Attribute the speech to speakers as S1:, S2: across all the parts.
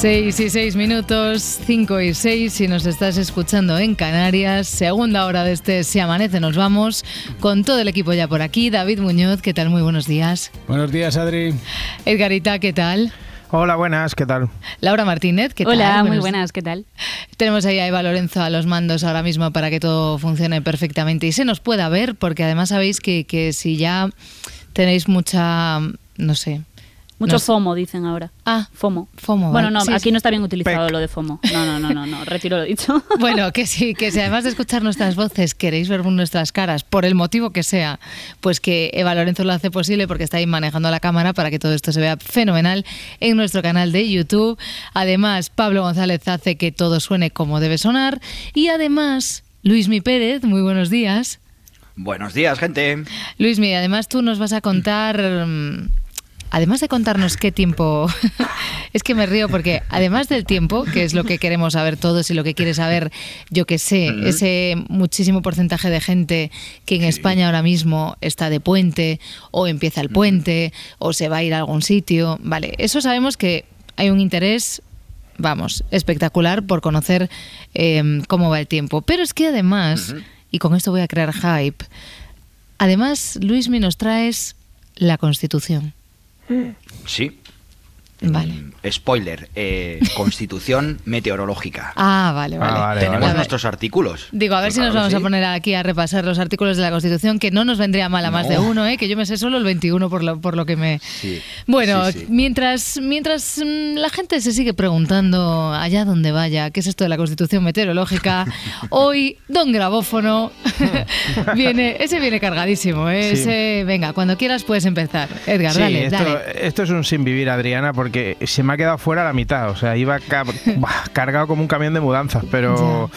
S1: Seis y seis minutos, cinco y seis, si nos estás escuchando en Canarias, segunda hora de este Si Amanece Nos Vamos, con todo el equipo ya por aquí, David Muñoz, ¿qué tal? Muy buenos días.
S2: Buenos días, Adri.
S1: Edgarita, ¿qué tal?
S3: Hola, buenas, ¿qué tal?
S1: Laura Martínez, ¿qué tal?
S4: Hola, muy buenas, ¿qué tal?
S1: Tenemos ahí a Eva Lorenzo a los mandos ahora mismo para que todo funcione perfectamente y se nos pueda ver, porque además sabéis que, que si ya tenéis mucha, no sé,
S4: Mucho
S1: No-
S4: FOMO, dicen ahora.
S1: Ah,
S4: FOMO.
S1: FOMO,
S4: Bueno, no,
S1: Sí,
S4: aquí
S1: sí.
S4: no está bien utilizado
S3: Pec.
S4: lo de FOMO. No, no, no, no, no, retiro lo dicho.
S1: Bueno, que sí, que si además de escuchar nuestras voces queréis ver nuestras caras, por el motivo que sea, pues que Eva Lorenzo lo hace posible porque está ahí manejando la cámara para que todo esto se vea fenomenal en nuestro canal de YouTube. Además, Pablo González hace que todo suene como debe sonar. Y además, Luismi Pérez, muy buenos días.
S5: Buenos días, gente.
S1: Luismi, además tú nos vas a contar... Además de contarnos qué tiempo, es que me río porque además del tiempo, que es lo que queremos saber todos y lo que quiere saber, yo que sé, ese muchísimo porcentaje de gente que en España ahora mismo está de puente o empieza el puente o se va a ir a algún sitio, vale, eso sabemos que hay un interés, vamos, espectacular por conocer eh, cómo va el tiempo. Pero es que además, y con esto voy a crear hype, además Luismi nos traes la Constitución.
S5: Sí.
S1: Vale.
S5: Spoiler. eh, Constitución meteorológica.
S1: Ah, vale, vale.
S3: Ah, vale,
S5: Tenemos nuestros artículos.
S1: Digo, a ver si nos
S5: Claro
S1: vamos a poner aquí a repasar los artículos de la Constitución, que no nos vendría mal a más
S5: No.
S1: de uno, ¿eh? que yo me sé solo el 21 por lo, por lo que me...
S5: Sí,
S1: Bueno,
S5: sí, sí.
S1: mientras mientras mm, la gente se sigue preguntando allá donde vaya, ¿qué es esto de la Constitución meteorológica? Hoy, don Grabófono viene, ese viene cargadísimo, ¿eh?
S3: Sí.
S1: Ese, venga, cuando quieras puedes empezar. Edgar,
S3: Sí,
S1: dale,
S3: esto,
S1: dale.
S3: esto es un sin vivir, Adriana, porque se me ha quedado fuera la mitad. O sea, iba ca- cargado como un camión de mudanzas, pero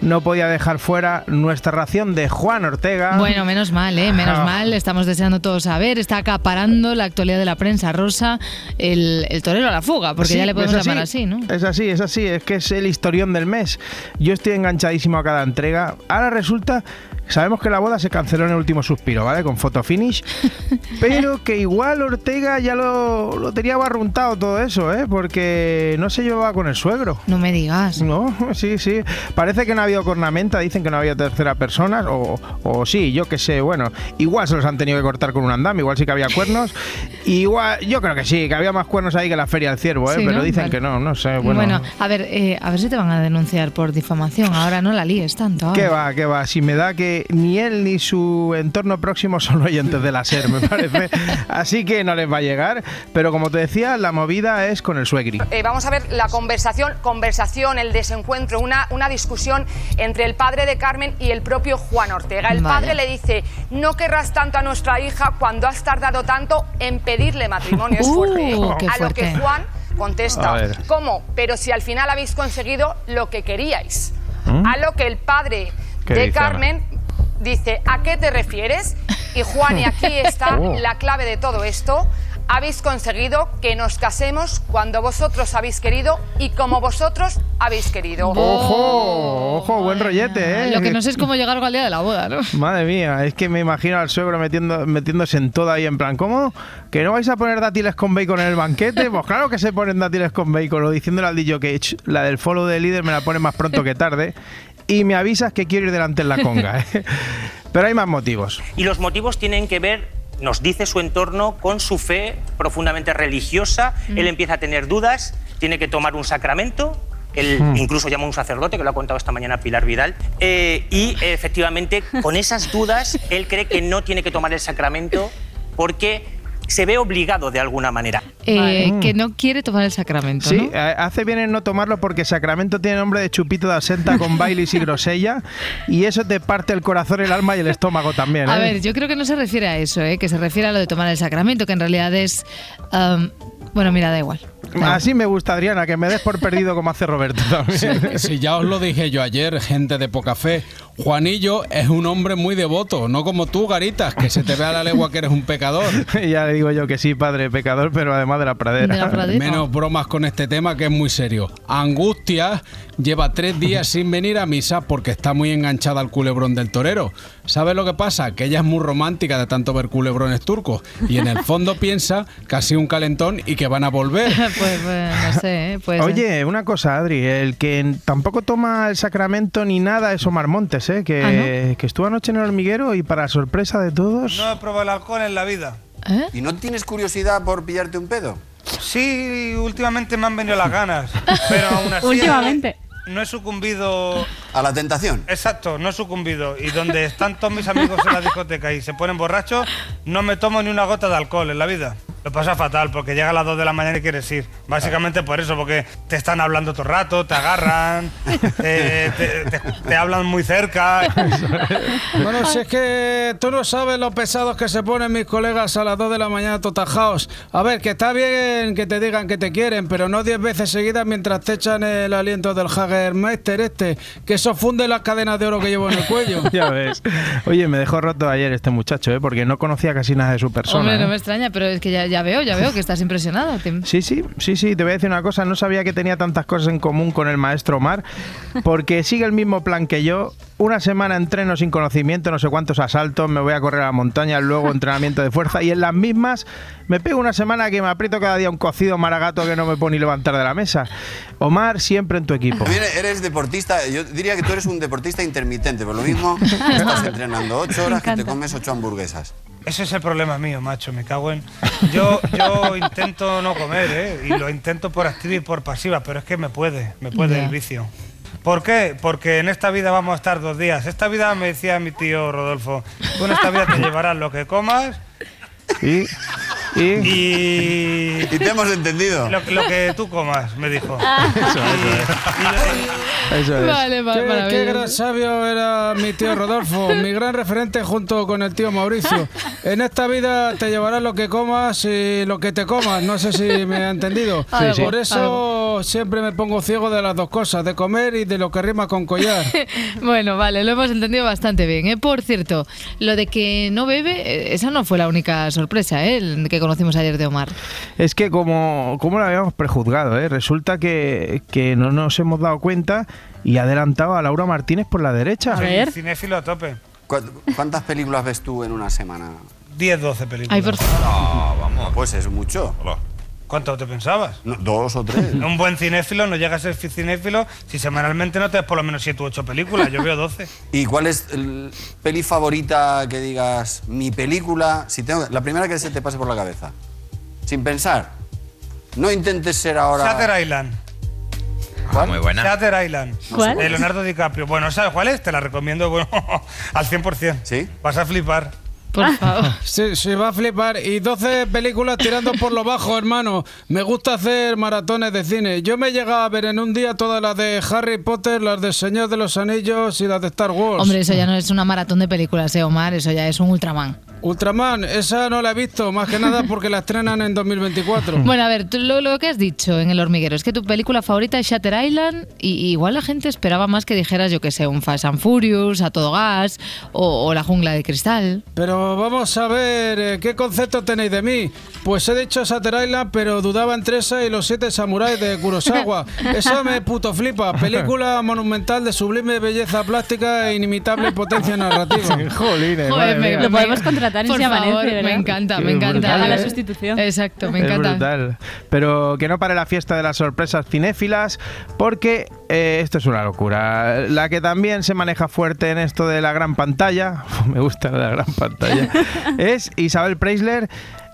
S3: no podía dejar fuera nuestra ración de Juan Ortega.
S1: Bueno, menos mal, ¿eh? Menos
S3: Ah.
S1: mal. Estamos deseando todos saber. Está acaparando la actualidad de la prensa rosa, el, el torero a la fuga, porque
S3: Sí,
S1: ya le podemos
S3: es
S1: llamar así, ¿no?
S3: Es así, es así, es que es el historión del mes. Yo estoy enganchadísimo a cada entrega. Ahora resulta, sabemos que la boda se canceló en el último suspiro, ¿vale? Con foto finish, pero que igual Ortega ya lo, lo tenía barruntado todo eso, ¿eh? Porque no se llevaba con el suegro.
S1: No me digas.
S3: No, sí, sí. Parece que no ha habido cornamenta, dicen que no había tercera persona, o, o sí, yo qué sé, bueno, igual se los han tenido que cortar con un andam, igual sí que había cuernos, igual, yo creo que sí, que había más cuernos ahí que la feria del ciervo, ¿eh?
S1: Sí,
S3: pero
S1: ¿no?
S3: dicen
S1: Vale.
S3: que no, no sé,
S1: Bueno,
S3: bueno.
S1: a ver, eh, a ver si te van a denunciar por difamación. Ahora no la líes tanto.
S3: ¿Qué
S1: ahora.
S3: va, qué va? Si me da que ni él ni su entorno próximo son oyentes de la SER, me parece. Así que no les va a llegar. Pero como te decía, la movida es con el suegri.
S6: Eh, vamos a ver la conversación, conversación, el desencuentro, una, una discusión entre el padre de Carmen y el propio Juan Ortega. El
S1: Vaya.
S6: padre le dice, no querrás tanto a nuestra hija cuando has tardado tanto en pedirle matrimonio. Es
S1: Uh,
S6: fuerte. ¿eh?
S1: qué
S6: a lo que Juan contesta. ¿cómo? Pero si al final habéis conseguido lo que queríais. A lo que el padre
S3: ¿Mm? ¿Qué
S6: de
S3: dice
S6: Carmen dice, ¿a qué te refieres? Y Juan, y aquí está
S3: Oh.
S6: la clave de todo esto. Habéis conseguido que nos casemos cuando vosotros habéis querido y como vosotros habéis querido.
S3: ¡Ojo! ¡Ojo! Buen rollete, ¿eh?
S1: Lo que no sé es cómo llegar al día de la boda, ¿no?
S3: Madre mía, es que me imagino al suegro metiendo, metiéndose en todo ahí en plan, ¿cómo? ¿Que no vais a poner dátiles con bacon en el banquete? Pues claro que se ponen dátiles con bacon, o diciéndole al DJ que "Ch, la del follow de líder me la pone más pronto que tarde. Y me avisas que quiero ir delante en la conga, ¿eh? Pero hay más motivos.
S7: Y los motivos tienen que ver, nos dice su entorno, con su fe profundamente religiosa. Él empieza a tener dudas, tiene que tomar un sacramento. Él incluso llama a un sacerdote, que lo ha contado esta mañana Pilar Vidal. eh, y efectivamente, con esas dudas, él cree que no tiene que tomar el sacramento porque se ve obligado de alguna manera.
S1: Eh,
S3: Vale.
S1: Que no quiere tomar el sacramento,
S3: Sí,
S1: ¿no?
S3: eh, hace bien en no tomarlo porque Sacramento tiene nombre de chupito de asenta con Baileys y grosella y eso te parte el corazón, el alma y el estómago también.
S1: A
S3: ¿eh?
S1: ver, yo creo que no se refiere a eso, ¿eh? que se refiere a lo de tomar el sacramento, que en realidad es... um, bueno, mira, da igual.
S3: Así me gusta, Adriana, que me des por perdido como hace Roberto también.
S2: Si ya os lo dije yo ayer, gente de poca fe, Juanillo es un hombre muy devoto, no como tú, Garitas, que se te ve a la legua que eres un pecador.
S3: ya le digo yo que sí, padre pecador, pero además de la pradera.
S2: Menos bromas con este tema que es muy serio. Angustia lleva tres días sin venir a misa porque está muy enganchada al culebrón del torero. ¿Sabes lo que pasa? Que ella es muy romántica de tanto ver culebrones turcos y en el fondo piensa que ha sido un calentón y que van a volver.
S1: pues, pues, no sé, ¿eh? Puede ser.
S3: Oye, una cosa, Adri, el que tampoco toma el sacramento ni nada es Omar Montes, ¿eh? que,
S1: ¿Ah,
S3: que estuvo anoche en el hormiguero y para sorpresa de todos...
S8: No he probado el alcohol en la vida.
S1: ¿Eh?
S9: ¿Y no tienes curiosidad por pillarte un pedo?
S8: Sí, últimamente me han venido las ganas, pero aún así
S4: Últimamente.
S8: No he sucumbido.
S9: ¿A la tentación?
S8: Exacto, no he sucumbido. Y donde están todos mis amigos en la discoteca y se ponen borrachos, no me tomo ni una gota de alcohol en la vida. Lo pasa fatal porque llega a las 2 de la mañana y quieres ir. Básicamente por eso, porque te están hablando todo el rato, te agarran, eh, te, te- te hablan muy cerca.
S2: Bueno, si es que tú no sabes lo pesados que se ponen mis colegas a las 2 de la mañana totajaos. A ver, que está bien que te digan que te quieren, pero no 10 veces seguidas mientras te echan el aliento del Hagermeister este, que eso funde las cadenas de oro que llevo en el cuello.
S3: Ya ves. Oye, me dejó roto ayer este muchacho, ¿eh? porque no conocía casi nada de su persona.
S1: Hombre, no
S3: ¿eh?
S1: me extraña, pero es que ya, ya veo, ya veo que estás impresionado. Te-
S3: Sí, sí, sí, sí, te voy a decir una cosa, no sabía que tenía tantas cosas en común con el maestro Omar, porque sigue el mismo plan que yo, una semana entreno sin conocimiento, no sé cuántos asaltos, me voy a correr a la montaña, luego entrenamiento de fuerza, y en las mismas me pego una semana que me aprieto cada día un cocido maragato que no me puedo ni levantar de la mesa. Omar, siempre en tu equipo.
S9: Eres deportista, yo diría que tú eres un deportista intermitente, por lo mismo estás entrenando ocho horas que te comes ocho hamburguesas.
S8: Ese es el problema mío, macho, me cago en... Yo, yo intento no comer, ¿eh? Y lo intento por activa y por pasiva, pero es que me puede, me puede el vicio. ¿Por qué? Porque en esta vida vamos a estar dos días. Esta vida, me decía mi tío Rodolfo, tú en esta vida te llevarás lo que comas
S3: Y, y,
S8: y...
S9: Y te hemos entendido.
S8: Lo, lo que tú comas, me dijo.
S3: eso es.
S1: Vale, va-
S2: Qué, gran sabio era mi tío Rodolfo, mi gran referente junto con el tío Mauricio. En esta vida te llevarás lo que comas y lo que te comas, no sé si me ha entendido. Por eso siempre me pongo ciego de las dos cosas, de comer y de lo que rima con collar.
S1: Bueno, vale, lo hemos entendido bastante bien. ¿eh? Por cierto, lo de que no bebe, eh, esa no fue la única sorpresa ¿eh? que conocimos ayer de Omar.
S3: Es que como, como lo habíamos prejuzgado, ¿eh? resulta que, que no nos hemos dado cuenta y ha adelantado a Laura Martínez por la derecha.
S4: A ver.
S8: Cinéfilo a tope.
S9: ¿Cu- ¿Cuántas películas ves tú en una semana?
S8: 10, 12 películas.
S1: Ay, por favor.
S9: Pues es mucho.
S8: ¿Cuánto te pensabas?
S9: No, dos o tres.
S8: Un buen cinéfilo no llega a ser cinéfilo si semanalmente no te ves por lo menos 7 u 8 películas. Yo veo 12.
S9: ¿Y cuál es el peli favorita que digas, mi película, si tengo, la primera que se te pase por la cabeza? Sin pensar. No intentes ser ahora...
S8: Shatter Island.
S9: ¿Cuál?
S5: Muy buena.
S8: Shatter Island.
S4: ¿Cuál?
S8: De Leonardo DiCaprio. Bueno, ¿sabes cuál es? Te la recomiendo bueno, al 100%.
S9: ¿Sí?
S8: Vas a flipar.
S1: Por favor.
S2: Se, se va a flipar. Y 12 películas tirando por lo bajo, hermano. Me gusta hacer maratones de cine. Yo me he llegado a ver en un día todas las de Harry Potter, las de Señor de los Anillos y las de Star Wars.
S1: Hombre, eso ya no es una maratón de películas, ¿eh, Omar? Eso ya es un Ultraman.
S2: Ultraman, esa no la he visto, más que nada porque la estrenan en 2024.
S1: Bueno, a ver, tú lo, lo que has dicho en El Hormiguero es que tu película favorita es Shatter Island y, y igual la gente esperaba más que dijeras, yo que sé, un Fast and Furious, A Todo Gas o, o La Jungla de Cristal.
S2: Pero vamos a ver, eh, ¿qué concepto tenéis de mí? Pues he dicho Shatter Island, pero dudaba entre esa y los siete samuráis de Kurosawa. Esa me puto flipa. Película monumental de sublime belleza plástica e inimitable potencia narrativa.
S3: Jolines,
S1: Joder, me-
S4: podemos contratar en
S1: Por
S4: Si Amanece,
S1: favor,
S4: ¿verdad?
S1: me encanta, me encanta.
S3: brutal,
S4: la
S3: ¿eh?
S4: sustitución.
S1: Exacto, me
S3: Es
S1: encanta.
S3: brutal. Pero que no pare la fiesta de las sorpresas cinéfilas, porque eh, esto es una locura. La que también se maneja fuerte en esto de la gran pantalla, me gusta la gran pantalla, es Isabel Preisler.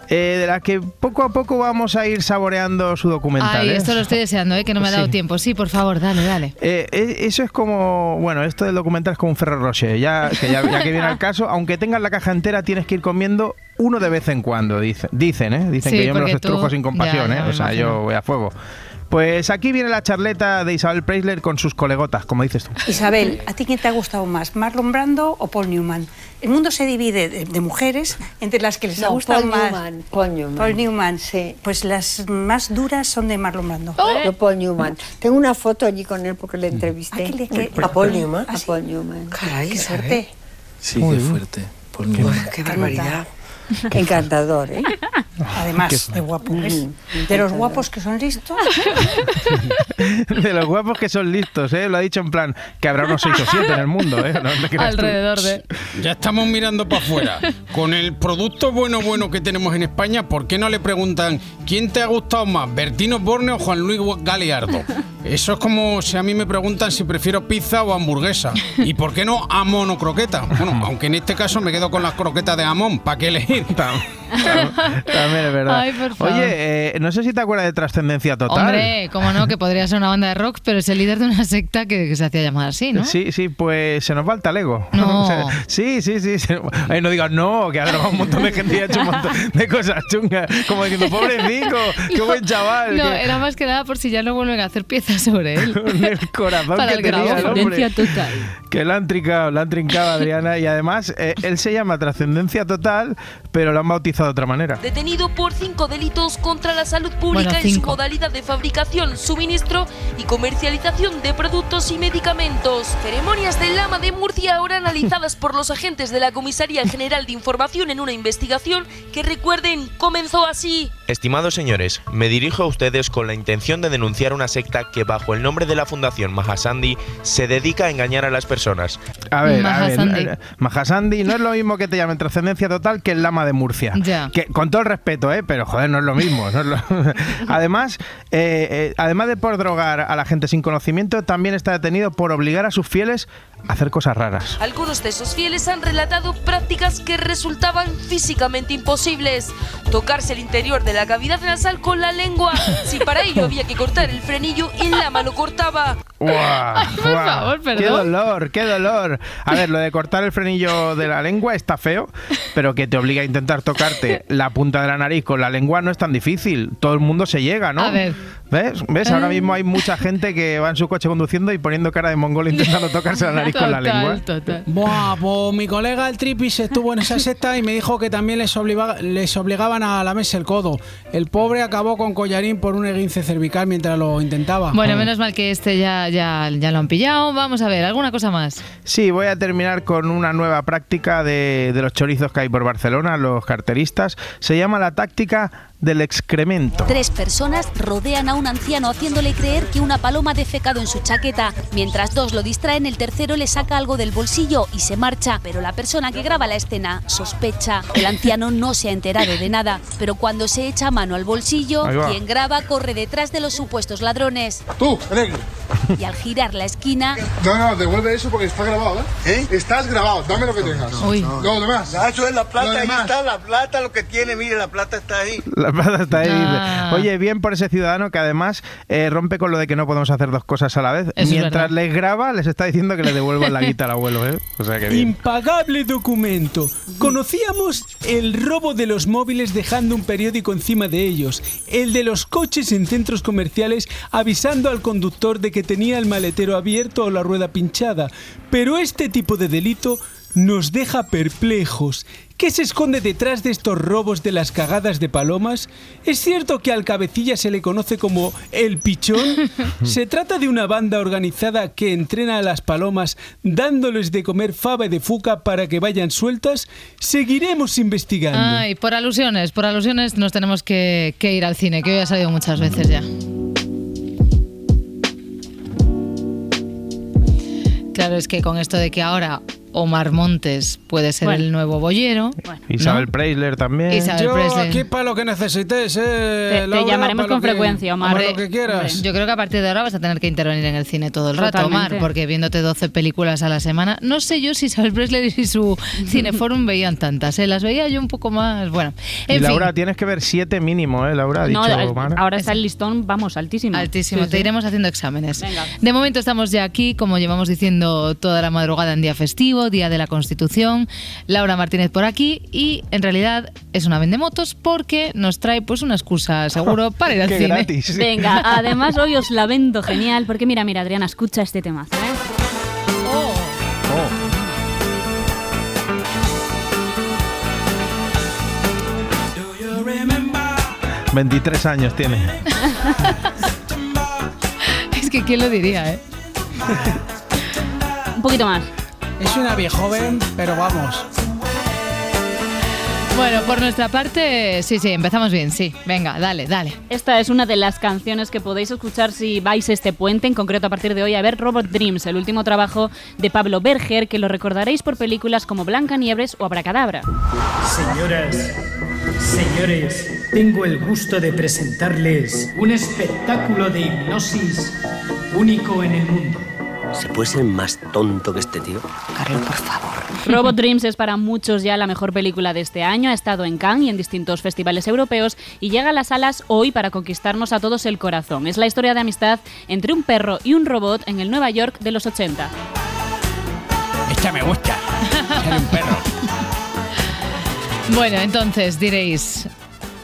S3: Eh, de la que poco a poco vamos a ir saboreando su documental.
S1: Ay,
S3: ¿eh?
S1: esto lo estoy deseando, ¿eh? que no me ha dado
S3: Sí.
S1: tiempo. Sí, por favor, dale, dale.
S3: Eh, eh, eso es como, bueno, esto del documental es como un Ferrero Rocher, ya que, ya, ya que viene al caso, aunque tengas la caja entera tienes que ir comiendo uno de vez en cuando, dice- dicen, ¿eh? Dicen
S1: Sí,
S3: que yo me los
S1: tú-
S3: estrujo sin compasión,
S1: ya,
S3: ¿eh? O sea,
S1: imagino.
S3: yo voy a fuego. Pues aquí viene la charleta de Isabel Preisler con sus colegotas, como dices tú.
S10: Isabel, ¿a ti quién te ha gustado más, Marlon Brando o Paul Newman? El mundo se divide de, de mujeres entre las que les ha
S11: No,
S10: gustado
S11: Paul
S10: más.
S11: Newman, Paul Newman.
S10: Paul Newman.
S11: Sí.
S10: Pues las más duras son de Marlon Brando.
S11: Yo Paul Newman. Tengo una foto allí con él porque le entrevisté.
S10: ¿A qué le- qué-
S11: ¿A Paul
S10: Ah,
S11: Newman?
S10: ¿sí?
S11: A Paul Newman.
S10: Caray, qué suerte.
S12: Sí,
S3: Muy
S12: qué fuerte. Por Newman.
S10: Qué barbaridad.
S11: Encantador, ¿eh?
S10: Además de guapo. ¿ves? De los guapos que son listos.
S3: De los guapos que son listos, ¿eh? Lo ha dicho en plan que habrá unos 6 o 7 en el mundo, ¿eh? No tú.
S1: Alrededor de...
S2: Ya estamos mirando para afuera. Con el producto bueno bueno que tenemos en España, ¿por qué no le preguntan quién te ha gustado más, Bertino Borne o Juan Luis Galeardo? Eso es como si a mí me preguntan si prefiero pizza o hamburguesa. ¿Y por qué no amón o croqueta? Bueno, aunque en este caso me quedo con las croquetas de amón. ¿Para qué elegir?
S3: También es verdad.
S1: Ay, por favor.
S3: Oye, eh, no sé si te acuerdas de Trascendencia Total.
S1: Hombre, como no, que podría ser una banda de rock, pero es el líder de una secta que, que se hacía llamar así, ¿no?
S3: Sí, sí, pues se nos va el talego.
S1: No.
S3: O sea, sí, sí, sí. se- Ay, no digas no, que ha grabado un montón de gente y ha hecho un montón de cocas chungas. Como diciendo, pobrecito, qué buen chaval.
S1: No,
S3: que-
S1: era más que nada por si ya no vuelven a hacer piezas sobre él.
S3: el corazón
S1: Para
S3: que
S1: el
S3: tenía el hombre.
S4: Total.
S3: Que la han trincado, la han trincado Adriana. Y además, eh, él se llama Trascendencia Total, pero lo han bautizado de otra manera.
S13: Detenido por cinco delitos contra la salud pública
S1: Bueno,
S13: en su modalidad de fabricación, suministro y comercialización de productos y medicamentos. Ceremonias del Lama de Murcia ahora analizadas por los agentes de la Comisaría General de Información en una investigación que recuerden comenzó así.
S14: Estimados señores, me dirijo a ustedes con la intención de denunciar una secta que bajo el nombre de la Fundación Mahasandi se dedica a engañar a las personas.
S3: A ver, a ver.
S1: Mahasandi.
S3: Mahasandi no es lo mismo que te llamen Trascendencia Total que el Lama de Murcia.
S1: Ya.
S3: Que, con todo el respeto, ¿eh? Pero joder, no es lo mismo. no es lo- además, eh, eh, además de por drogar a la gente sin conocimiento, también está detenido por obligar a sus fieles a hacer cosas raras.
S13: Algunos de esos fieles han relatado prácticas que resultaban físicamente imposibles. Tocarse el interior de la cavidad nasal con la lengua. Si para ello había que cortar el frenillo, el lama lo cortaba.
S3: ¡Guau!
S1: por
S3: ¡Guau!
S1: favor,
S3: ¡Qué
S1: perdón.
S3: dolor! ¡Qué dolor! A ver, lo de cortar el frenillo de la lengua está feo, pero que te obliga a intentar tocarte la punta de la nariz con la lengua no es tan difícil. Todo el mundo se llega, ¿no? ¿Ves? ¿Ves? Ahora
S1: Ah.
S3: mismo hay mucha gente que va en su coche conduciendo y poniendo cara de mongol intentando tocarse la nariz con la lengua.
S1: total.
S2: Buah, pues mi colega el Tripis estuvo en esa secta y me dijo que también les, obliga- les obligaban a lamerse el codo. El pobre acabó con collarín por un esguince cervical mientras lo intentaba.
S1: Bueno, menos mal que este ya, ya, ya lo han pillado. Vamos a ver, ¿alguna cosa más?
S3: Sí, voy a terminar con una nueva práctica de, de los chorizos que hay por Barcelona, los carteristas. Se llama la táctica del excremento.
S15: Tres personas rodean a un anciano haciéndole creer que una paloma ha defecado en su chaqueta. Mientras dos lo distraen, el tercero le saca algo del bolsillo y se marcha. Pero la persona que graba la escena sospecha. El anciano no se ha enterado de nada. Pero cuando se echa mano al bolsillo, quien graba corre detrás de los supuestos ladrones.
S16: Tú, negro.
S15: Y al girar la esquina,
S16: No, no, devuelve eso porque está grabado, ¿eh? Estás grabado, dame lo que tengas.
S1: Uy.
S16: No, demás.
S17: Eso es la plata, ahí está la plata, lo que tiene, mire, la plata está ahí.
S3: La plata está ahí.
S17: Ah.
S3: Oye, bien por ese ciudadano que además eh, rompe con lo de que no podemos hacer dos cosas a la vez.
S2: Eso es
S3: Mientras les graba, les está diciendo que le devuelvan la guita al abuelo, ¿eh? O sea que bien.
S2: Impagable documento. Conocíamos el robo de los móviles dejando un periódico encima de ellos, el de los coches en centros comerciales avisando al conductor de que tenía el maletero abierto o la rueda pinchada. Pero este tipo de delito nos deja perplejos. ¿Qué se esconde detrás de estos robos de las cagadas de palomas? ¿Es cierto que al cabecilla se le conoce como el pichón? ¿Se trata de una banda organizada que entrena a las palomas dándoles de comer fava de fuca para que vayan sueltas? Seguiremos investigando.
S1: Ay, por alusiones, por alusiones nos tenemos que, que ir al cine, que hoy ha salido muchas veces ya. Claro, es que con esto de que ahora Omar Montes puede ser
S4: Bueno.
S1: el nuevo boyero.
S3: Isabel Preisler también.
S1: Isabel
S2: Yo
S1: Presley.
S2: aquí para lo que necesitéis, eh,
S4: Te- llamaremos con frecuencia, Omar.
S2: para
S1: Hombre,
S2: lo que quieras.
S1: Yo creo que a partir de ahora vas a tener que intervenir en el cine todo el rato. Omar, porque viéndote 12 películas a la semana, no sé yo si Isabel Presley y su Cineforum veían tantas, ¿eh? las veía yo un poco más, bueno,
S3: Y Laura,
S1: fin.
S3: tienes que ver siete mínimo, ¿eh, Laura? Ha
S4: No,
S3: dicho Omar.
S4: ahora está el listón, vamos, altísimo.
S1: Altísimo,
S4: Sí,
S1: te
S4: sí.
S1: iremos haciendo exámenes.
S4: Venga.
S1: De momento estamos ya aquí, como llevamos diciendo toda la madrugada en día festivo, día de la Constitución. Laura Martínez por aquí y en realidad es una vendemotos porque nos trae pues una excusa seguro para ir al
S3: Qué
S1: cine.
S3: gratis.
S4: Venga, además hoy os la vendo genial, porque mira, mira, Adriana, escucha este tema.
S3: Oh. 23 años tiene.
S1: Es que quién lo diría, ¿eh?
S4: Un poquito más.
S2: Es una viejoven, pero vamos.
S1: Bueno, por nuestra parte, sí, sí, empezamos bien, sí. Venga, dale, dale.
S4: Esta es una de las canciones que podéis escuchar si vais este puente, en concreto a partir de hoy, a ver Robot Dreams, el último trabajo de Pablo Berger, que lo recordaréis por películas como Blancanieves o Abracadabra.
S12: Señoras, señores, tengo el gusto de presentarles un espectáculo de hipnosis único en el mundo.
S18: ¿Se puede ser más tonto que este tío?
S11: Carlos, por favor.
S4: Robot Dreams es para muchos ya la mejor película de este año, ha estado en Cannes y en distintos festivales europeos y llega a las salas hoy para conquistarnos a todos el corazón. Es la historia de amistad entre un perro y un robot en el Nueva York de los 80.
S2: Esta me gusta. Ser un perro.
S1: Bueno, entonces diréis,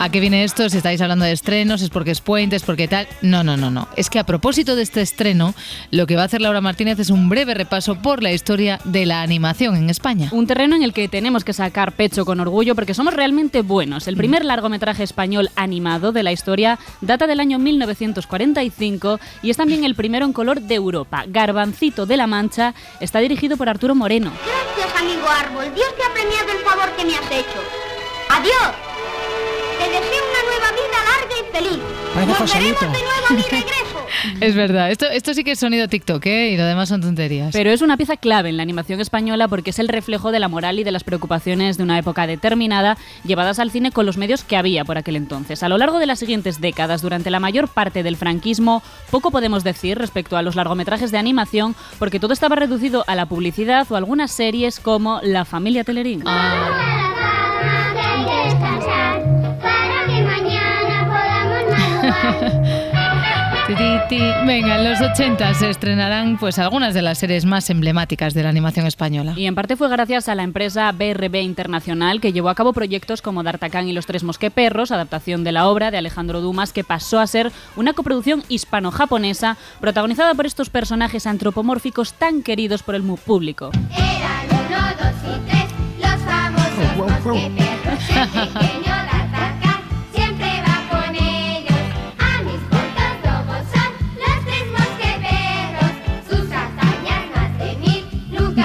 S1: ¿a qué viene esto? Si estáis hablando de estrenos, es porque es puente, es porque tal. No, no, no, no. Es que a propósito de este estreno, lo que va a hacer Laura Martínez es un breve repaso por la historia de la animación en España.
S4: Un terreno en el que tenemos que sacar pecho con orgullo porque somos realmente buenos. El primer largometraje español animado de la historia data del año 1945 y es también el primero en color de Europa. Garbancito de la Mancha está dirigido por Arturo Moreno.
S19: Gracias, amigo Árbol. Dios te ha premiado el favor que me has hecho. Adiós. Te deseo una nueva vida larga y feliz.
S1: Parece
S19: Nos veremos
S1: Joselito.
S19: de nuevo a mi regreso.
S1: Es verdad, esto, esto sí que es sonido TikTok, ¿eh? Y lo demás son tonterías.
S4: Pero es una pieza clave en la animación española porque es el reflejo de la moral y de las preocupaciones de una época determinada llevadas al cine con los medios que había por aquel entonces. A lo largo de las siguientes décadas, durante la mayor parte del franquismo, poco podemos decir respecto a los largometrajes de animación porque todo estaba reducido a la publicidad o algunas series como La familia Telerín.
S19: Para
S1: Ti. Venga, en los 80 se estrenarán pues algunas de las series más emblemáticas de la animación española.
S4: Y en parte fue gracias a la empresa BRB Internacional que llevó a cabo proyectos como D'Artagnan y los tres mosqueperros, adaptación de la obra de Alejandro Dumas, que pasó a ser una coproducción hispano-japonesa protagonizada por estos personajes antropomórficos tan queridos por el público.
S19: Uno, dos y tres, los famosos mosqueperros. El pequeño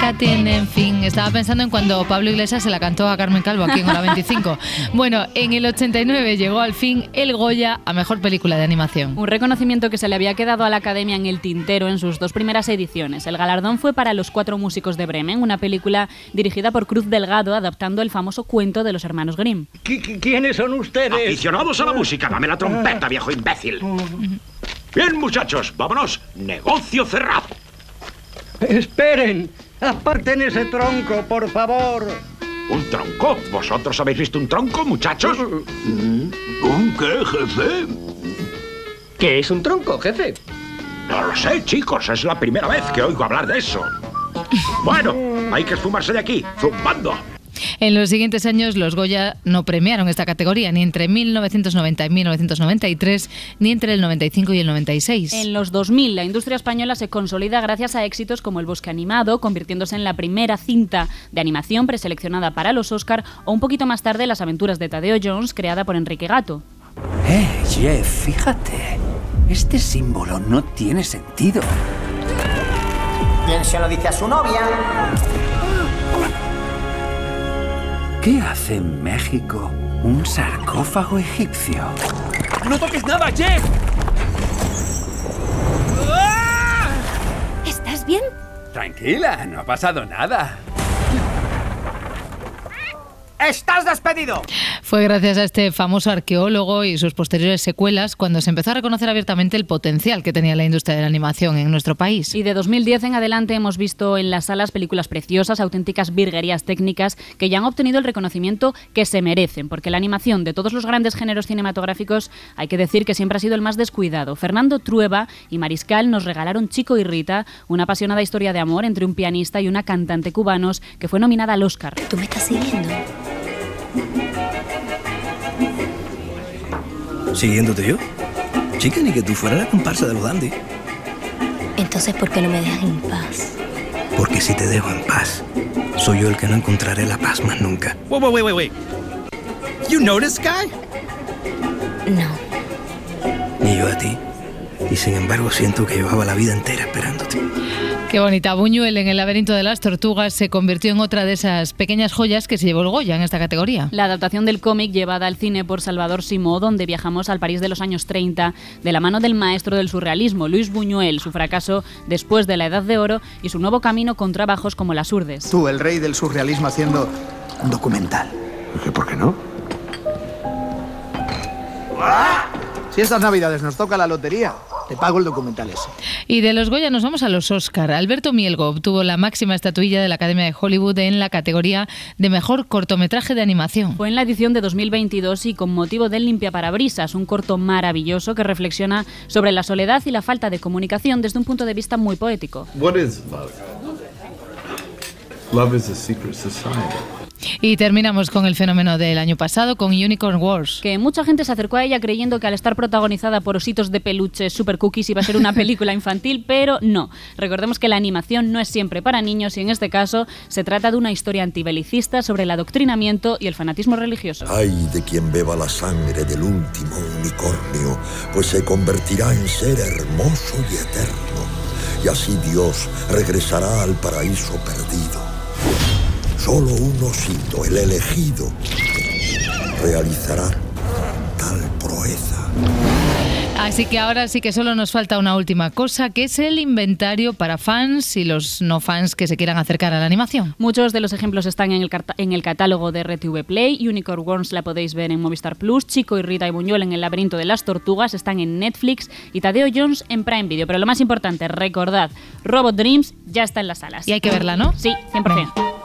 S1: Nunca tienen fin. Estaba pensando en cuando Pablo Iglesias se la cantó a Carmen Calvo aquí en Hora 25. Bueno, en el 89 llegó al fin el Goya a Mejor Película de Animación.
S4: Un reconocimiento que se le había quedado a la Academia en el tintero en sus dos primeras ediciones. El galardón fue para Los Cuatro Músicos de Bremen, una película dirigida por Cruz Delgado, adaptando el famoso cuento de los hermanos Grimm.
S20: ¿Quiénes son ustedes?
S21: Aficionados a la música, dame la trompeta, viejo imbécil. Bien, muchachos, vámonos. Negocio cerrado.
S20: Esperen, aparten ese tronco, por favor.
S21: ¿Un tronco? ¿Vosotros habéis visto un tronco, muchachos? ¿Un qué, jefe?
S20: ¿Qué es un tronco, jefe?
S21: No lo sé, chicos, es la primera vez que oigo hablar de eso. Bueno, hay que esfumarse de aquí, zumbando.
S1: En los siguientes años, los Goya no premiaron esta categoría ni entre 1990 y 1993, ni entre el 95 y el 96.
S4: En los 2000, la industria española se consolida gracias a éxitos como El Bosque Animado, convirtiéndose en la primera cinta de animación preseleccionada para los Oscar, o un poquito más tarde Las aventuras de Tadeo Jones, creada por Enrique Gato.
S22: Eh, Jeff, fíjate. Este símbolo no tiene sentido.
S23: ¿Quién se lo dice a su novia?
S22: ¿Qué hace en México un sarcófago egipcio?
S20: ¡No toques nada, Jeff!
S19: ¿Estás bien?
S22: Tranquila, no ha pasado nada.
S24: ¡Estás despedido!
S1: Fue gracias a este famoso arqueólogo y sus posteriores secuelas cuando se empezó a reconocer abiertamente el potencial que tenía la industria de la animación en nuestro país.
S4: Y de 2010 en adelante hemos visto en las salas películas preciosas, auténticas virguerías técnicas que ya han obtenido el reconocimiento que se merecen, porque la animación de todos los grandes géneros cinematográficos hay que decir que siempre ha sido el más descuidado. Fernando Trueba y Mariscal nos regalaron Chico y Rita, una apasionada historia de amor entre un pianista y una cantante cubanos que fue nominada al Oscar.
S15: ¿Tú me estás siguiendo?
S25: ¿Siguiéndote yo? Chica, ni que tú fueras la comparsa de los dandy.
S15: Entonces, ¿por qué no me dejas en paz?
S25: Porque si te dejo en paz, soy yo el que no encontraré la paz más nunca.
S20: Wait, wait, wait, wait, wait. You know this guy?
S15: No.
S25: Ni yo a ti. Y sin embargo siento que llevaba la vida entera esperándote.
S1: Qué bonita. Buñuel en el laberinto de las tortugas se convirtió en otra de esas pequeñas joyas que se llevó el Goya en esta categoría.
S4: La adaptación del cómic llevada al cine por Salvador Simó, donde viajamos al París de los años 30, de la mano del maestro del surrealismo, Luis Buñuel, su fracaso después de la Edad de Oro y su nuevo camino con trabajos como Las Urdes.
S26: Tú, el rey del surrealismo, haciendo un documental.
S16: ¿Por qué no?
S26: Si estas navidades nos toca la lotería, te pago el documental ese.
S1: Y de los Goya nos vamos a los Oscar. Alberto Mielgo obtuvo la máxima estatuilla de la Academia de Hollywood en la categoría de mejor cortometraje de animación.
S4: Fue en la edición de 2022 y con motivo del Limpiaparabrisas, un corto maravilloso que reflexiona sobre la soledad y la falta de comunicación desde un punto de vista muy poético.
S27: What is love? Love is a secret society.
S1: Y terminamos con el fenómeno del año pasado, con Unicorn Wars.
S4: Que mucha gente se acercó a ella creyendo que al estar protagonizada por ositos de peluche super cookies iba a ser una película infantil, pero no. Recordemos que la animación no es siempre para niños y en este caso se trata de una historia antibelicista sobre el adoctrinamiento y el fanatismo religioso.
S28: Ay de quien beba la sangre del último unicornio, pues se convertirá en ser hermoso y eterno. Y así Dios regresará al paraíso perdido. Solo un osito, el elegido, realizará tal proeza.
S1: Así que ahora sí que solo nos falta una última cosa, que es el inventario para fans y los no fans que se quieran acercar a la animación.
S4: Muchos de los ejemplos están en el, carta- en el catálogo de RTV Play. Unicorn Worms la podéis ver en Movistar Plus. Chico y Rita y Buñuel en El laberinto de las tortugas están en Netflix. Y Tadeo Jones en Prime Video. Pero lo más importante, recordad, Robot Dreams ya está en las salas.
S1: Y hay que verla, ¿no?
S4: Sí, 100%.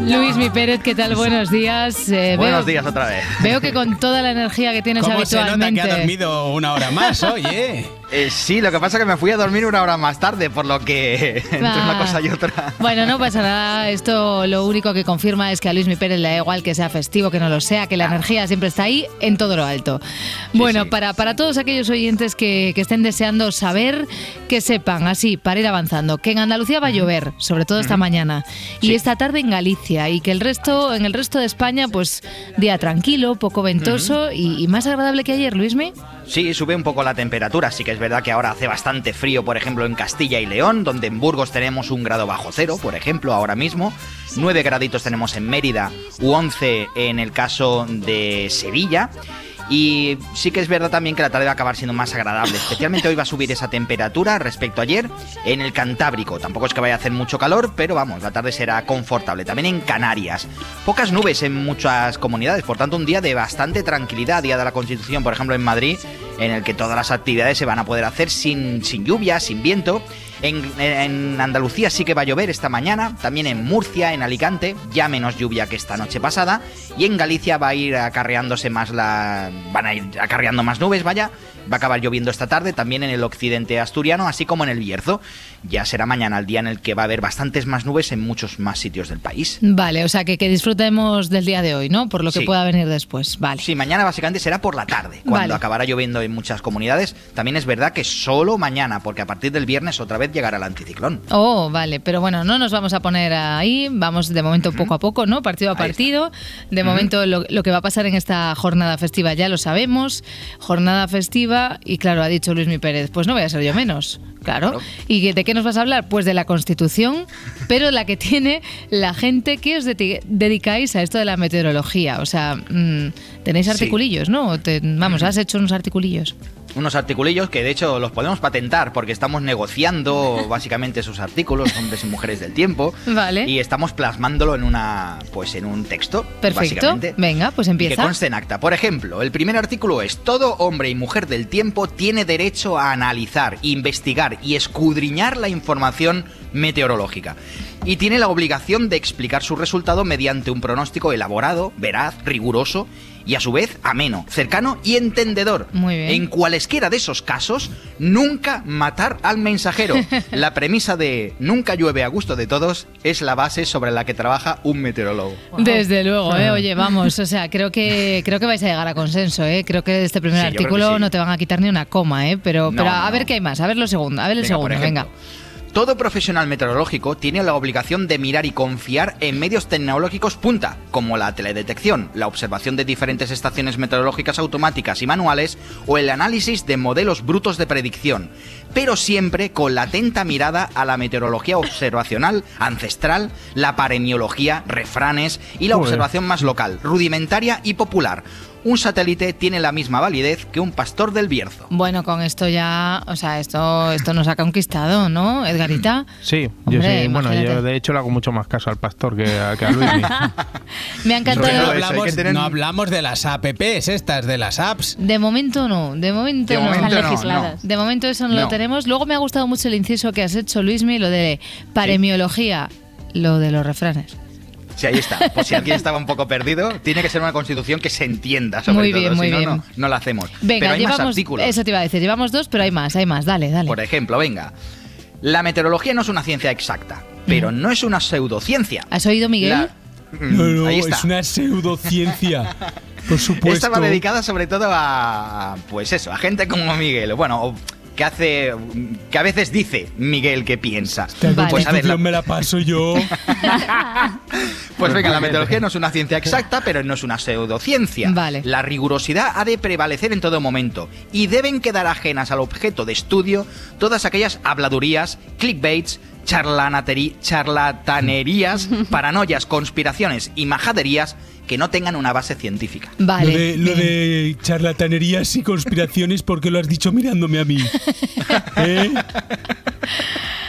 S1: Luis Mi Pérez, ¿qué tal? Buenos días. Eh,
S29: Buenos
S1: veo,
S29: días otra vez.
S1: Veo que con toda la energía que tienes
S29: ¿Cómo se nota que ha
S1: habitualmente.
S29: dormido
S30: una hora más, oye.
S29: Eh, sí, lo que pasa es que me fui a dormir una hora más tarde, por lo que entre una cosa y otra.
S1: Bueno, no pasa nada. Esto lo único que confirma es que a Luis Mi Pérez le da igual que sea festivo, que no lo sea, que la energía siempre está ahí en todo lo alto. bueno, Para, para todos aquellos oyentes que, que estén deseando saber, que sepan, así, para ir avanzando, que en Andalucía va a llover, sobre todo esta mañana, y esta tarde en Galicia, y que el resto, en el resto de España, pues día tranquilo, poco ventoso y, y más agradable que ayer, Luismi.
S29: Sí, sube un poco la temperatura, sí que es verdad que ahora hace bastante frío, por ejemplo, en Castilla y León, donde en Burgos tenemos un grado bajo cero, por ejemplo, ahora mismo. 9 graditos tenemos en Mérida, u 11 en el caso de Sevilla. Y sí que es verdad también que la tarde va a acabar siendo más agradable. Especialmente hoy va a subir esa temperatura respecto a ayer en el Cantábrico. Tampoco es que vaya a hacer mucho calor, pero vamos, la tarde será confortable. También en Canarias. Pocas nubes en muchas comunidades, por tanto un día de bastante tranquilidad. Día de la Constitución, por ejemplo, en Madrid, en el que todas las actividades se van a poder hacer sin, sin lluvia, sin viento. En, en Andalucía sí que va a llover esta mañana, también en Murcia, en Alicante, ya menos lluvia que esta noche pasada, y en Galicia va a ir acarreándose más la. van a ir acarreando más nubes, vaya, va a acabar lloviendo esta tarde, también en el occidente asturiano, así como en el Bierzo. Ya será mañana el día en el que va a haber bastantes más nubes en muchos más sitios del país.
S1: Vale, o sea que, que disfrutemos del día de hoy, ¿no? Por lo que
S29: Sí.
S1: pueda venir después. Vale.
S29: Sí, mañana básicamente será por la tarde, cuando
S1: Vale.
S29: acabará lloviendo en muchas comunidades. También es verdad que solo mañana, porque a partir del viernes otra vez llegará el anticiclón.
S1: Oh, vale, pero bueno, no nos vamos a poner ahí, vamos de momento poco a poco, ¿no? Partido a
S29: Ahí está.
S1: partido. De momento lo, lo que va a pasar en esta jornada festiva ya lo sabemos. Jornada festiva y claro, ha dicho Luis Mi Pérez, pues no voy a ser yo menos. Claro. ¿Y de qué nos vas a hablar? Pues de la Constitución, pero la que tiene la gente que os de- dedicáis a esto de la meteorología. O sea, mm, tenéis
S29: Sí.
S1: articulillos, ¿no? Te- vamos, has hecho unos articulillos.
S29: Unos articulillos que de hecho los podemos patentar porque estamos negociando básicamente esos artículos, hombres y mujeres del tiempo.
S1: Vale.
S29: Y estamos plasmándolo en una pues en un texto.
S1: Perfecto.
S29: básicamente.
S1: Venga, pues
S29: Que
S1: empieza.
S29: conste en acta. Por ejemplo, el primer artículo es: todo hombre y mujer del tiempo tiene derecho a analizar, investigar y escudriñar la información meteorológica. Y tiene la obligación de explicar su resultado mediante un pronóstico elaborado, veraz, riguroso y a su vez ameno, cercano y entendedor.
S1: Muy bien.
S29: En cualesquiera de esos casos, nunca matar al mensajero. La premisa de nunca llueve a gusto de todos es la base sobre la que trabaja un meteorólogo.
S1: Desde luego, ¿eh? oye, vamos, o sea, creo que creo que vais a llegar a consenso, ¿eh? creo que de este primer
S29: Sí,
S1: artículo
S29: sí.
S1: no te van a quitar ni una coma, ¿eh? pero,
S29: No,
S1: pero
S29: no,
S1: a ver qué hay más, a ver lo segundo, a ver el
S29: Venga,
S1: segundo, venga.
S29: Todo profesional meteorológico tiene la obligación de mirar y confiar en medios tecnológicos punta, como la teledetección, la observación de diferentes estaciones meteorológicas automáticas y manuales o el análisis de modelos brutos de predicción, pero siempre con la atenta mirada a la meteorología observacional, ancestral, la paremiología, refranes y la
S24: Joder.
S29: observación más local, rudimentaria y popular. Un satélite tiene la misma validez que un pastor del Bierzo.
S1: Bueno, con esto ya, o sea, esto, esto nos ha conquistado, ¿no, Edgarita?
S24: Sí, yo sí. Bueno, yo de hecho le hago mucho más caso al pastor que a, que a Luis.
S1: Me ha
S31: No
S1: encantado.
S31: hablamos, no hablamos de las apps estas, de las apps.
S1: De momento no, de momento
S31: De
S1: no.
S31: momento Están no, legisladas.
S1: De momento eso no, lo
S31: No.
S1: tenemos. Luego me ha gustado mucho el inciso que has hecho, Luismi, lo de paremiología, lo de los refranes.
S29: Sí, ahí está. Por si alguien estaba un poco perdido, tiene que ser una constitución que se entienda, sobre
S1: Muy
S29: todo.
S1: bien,
S29: si
S1: muy
S29: no,
S1: bien.
S29: No, no la hacemos.
S1: Venga,
S29: Pero hay más artículos.
S1: Eso te iba a decir, llevamos dos, pero hay más, hay más. Dale, dale.
S29: Por ejemplo, venga. La meteorología no es una ciencia exacta, pero no es una pseudociencia.
S1: ¿Has oído, Miguel?
S29: La-
S31: No, no,
S29: Ahí está.
S31: es una pseudociencia. Por supuesto.
S29: Esta va dedicada sobre todo a, pues eso, a gente como Miguel. Bueno, o que hace, que a veces dice Miguel que piensa.
S31: Esta
S29: Pues a ver, la-
S31: me la paso yo.
S29: Pues venga, la meteorología no es una ciencia exacta, pero no es una pseudociencia.
S1: Vale.
S29: La rigurosidad ha de prevalecer en todo momento y deben quedar ajenas al objeto de estudio todas aquellas habladurías, clickbaits, charlatanerías, paranoias, conspiraciones y majaderías que no tengan una base científica.
S1: Vale.
S31: Lo de, lo de charlatanerías y conspiraciones, ¿por qué lo has dicho mirándome a mí? ¿Eh?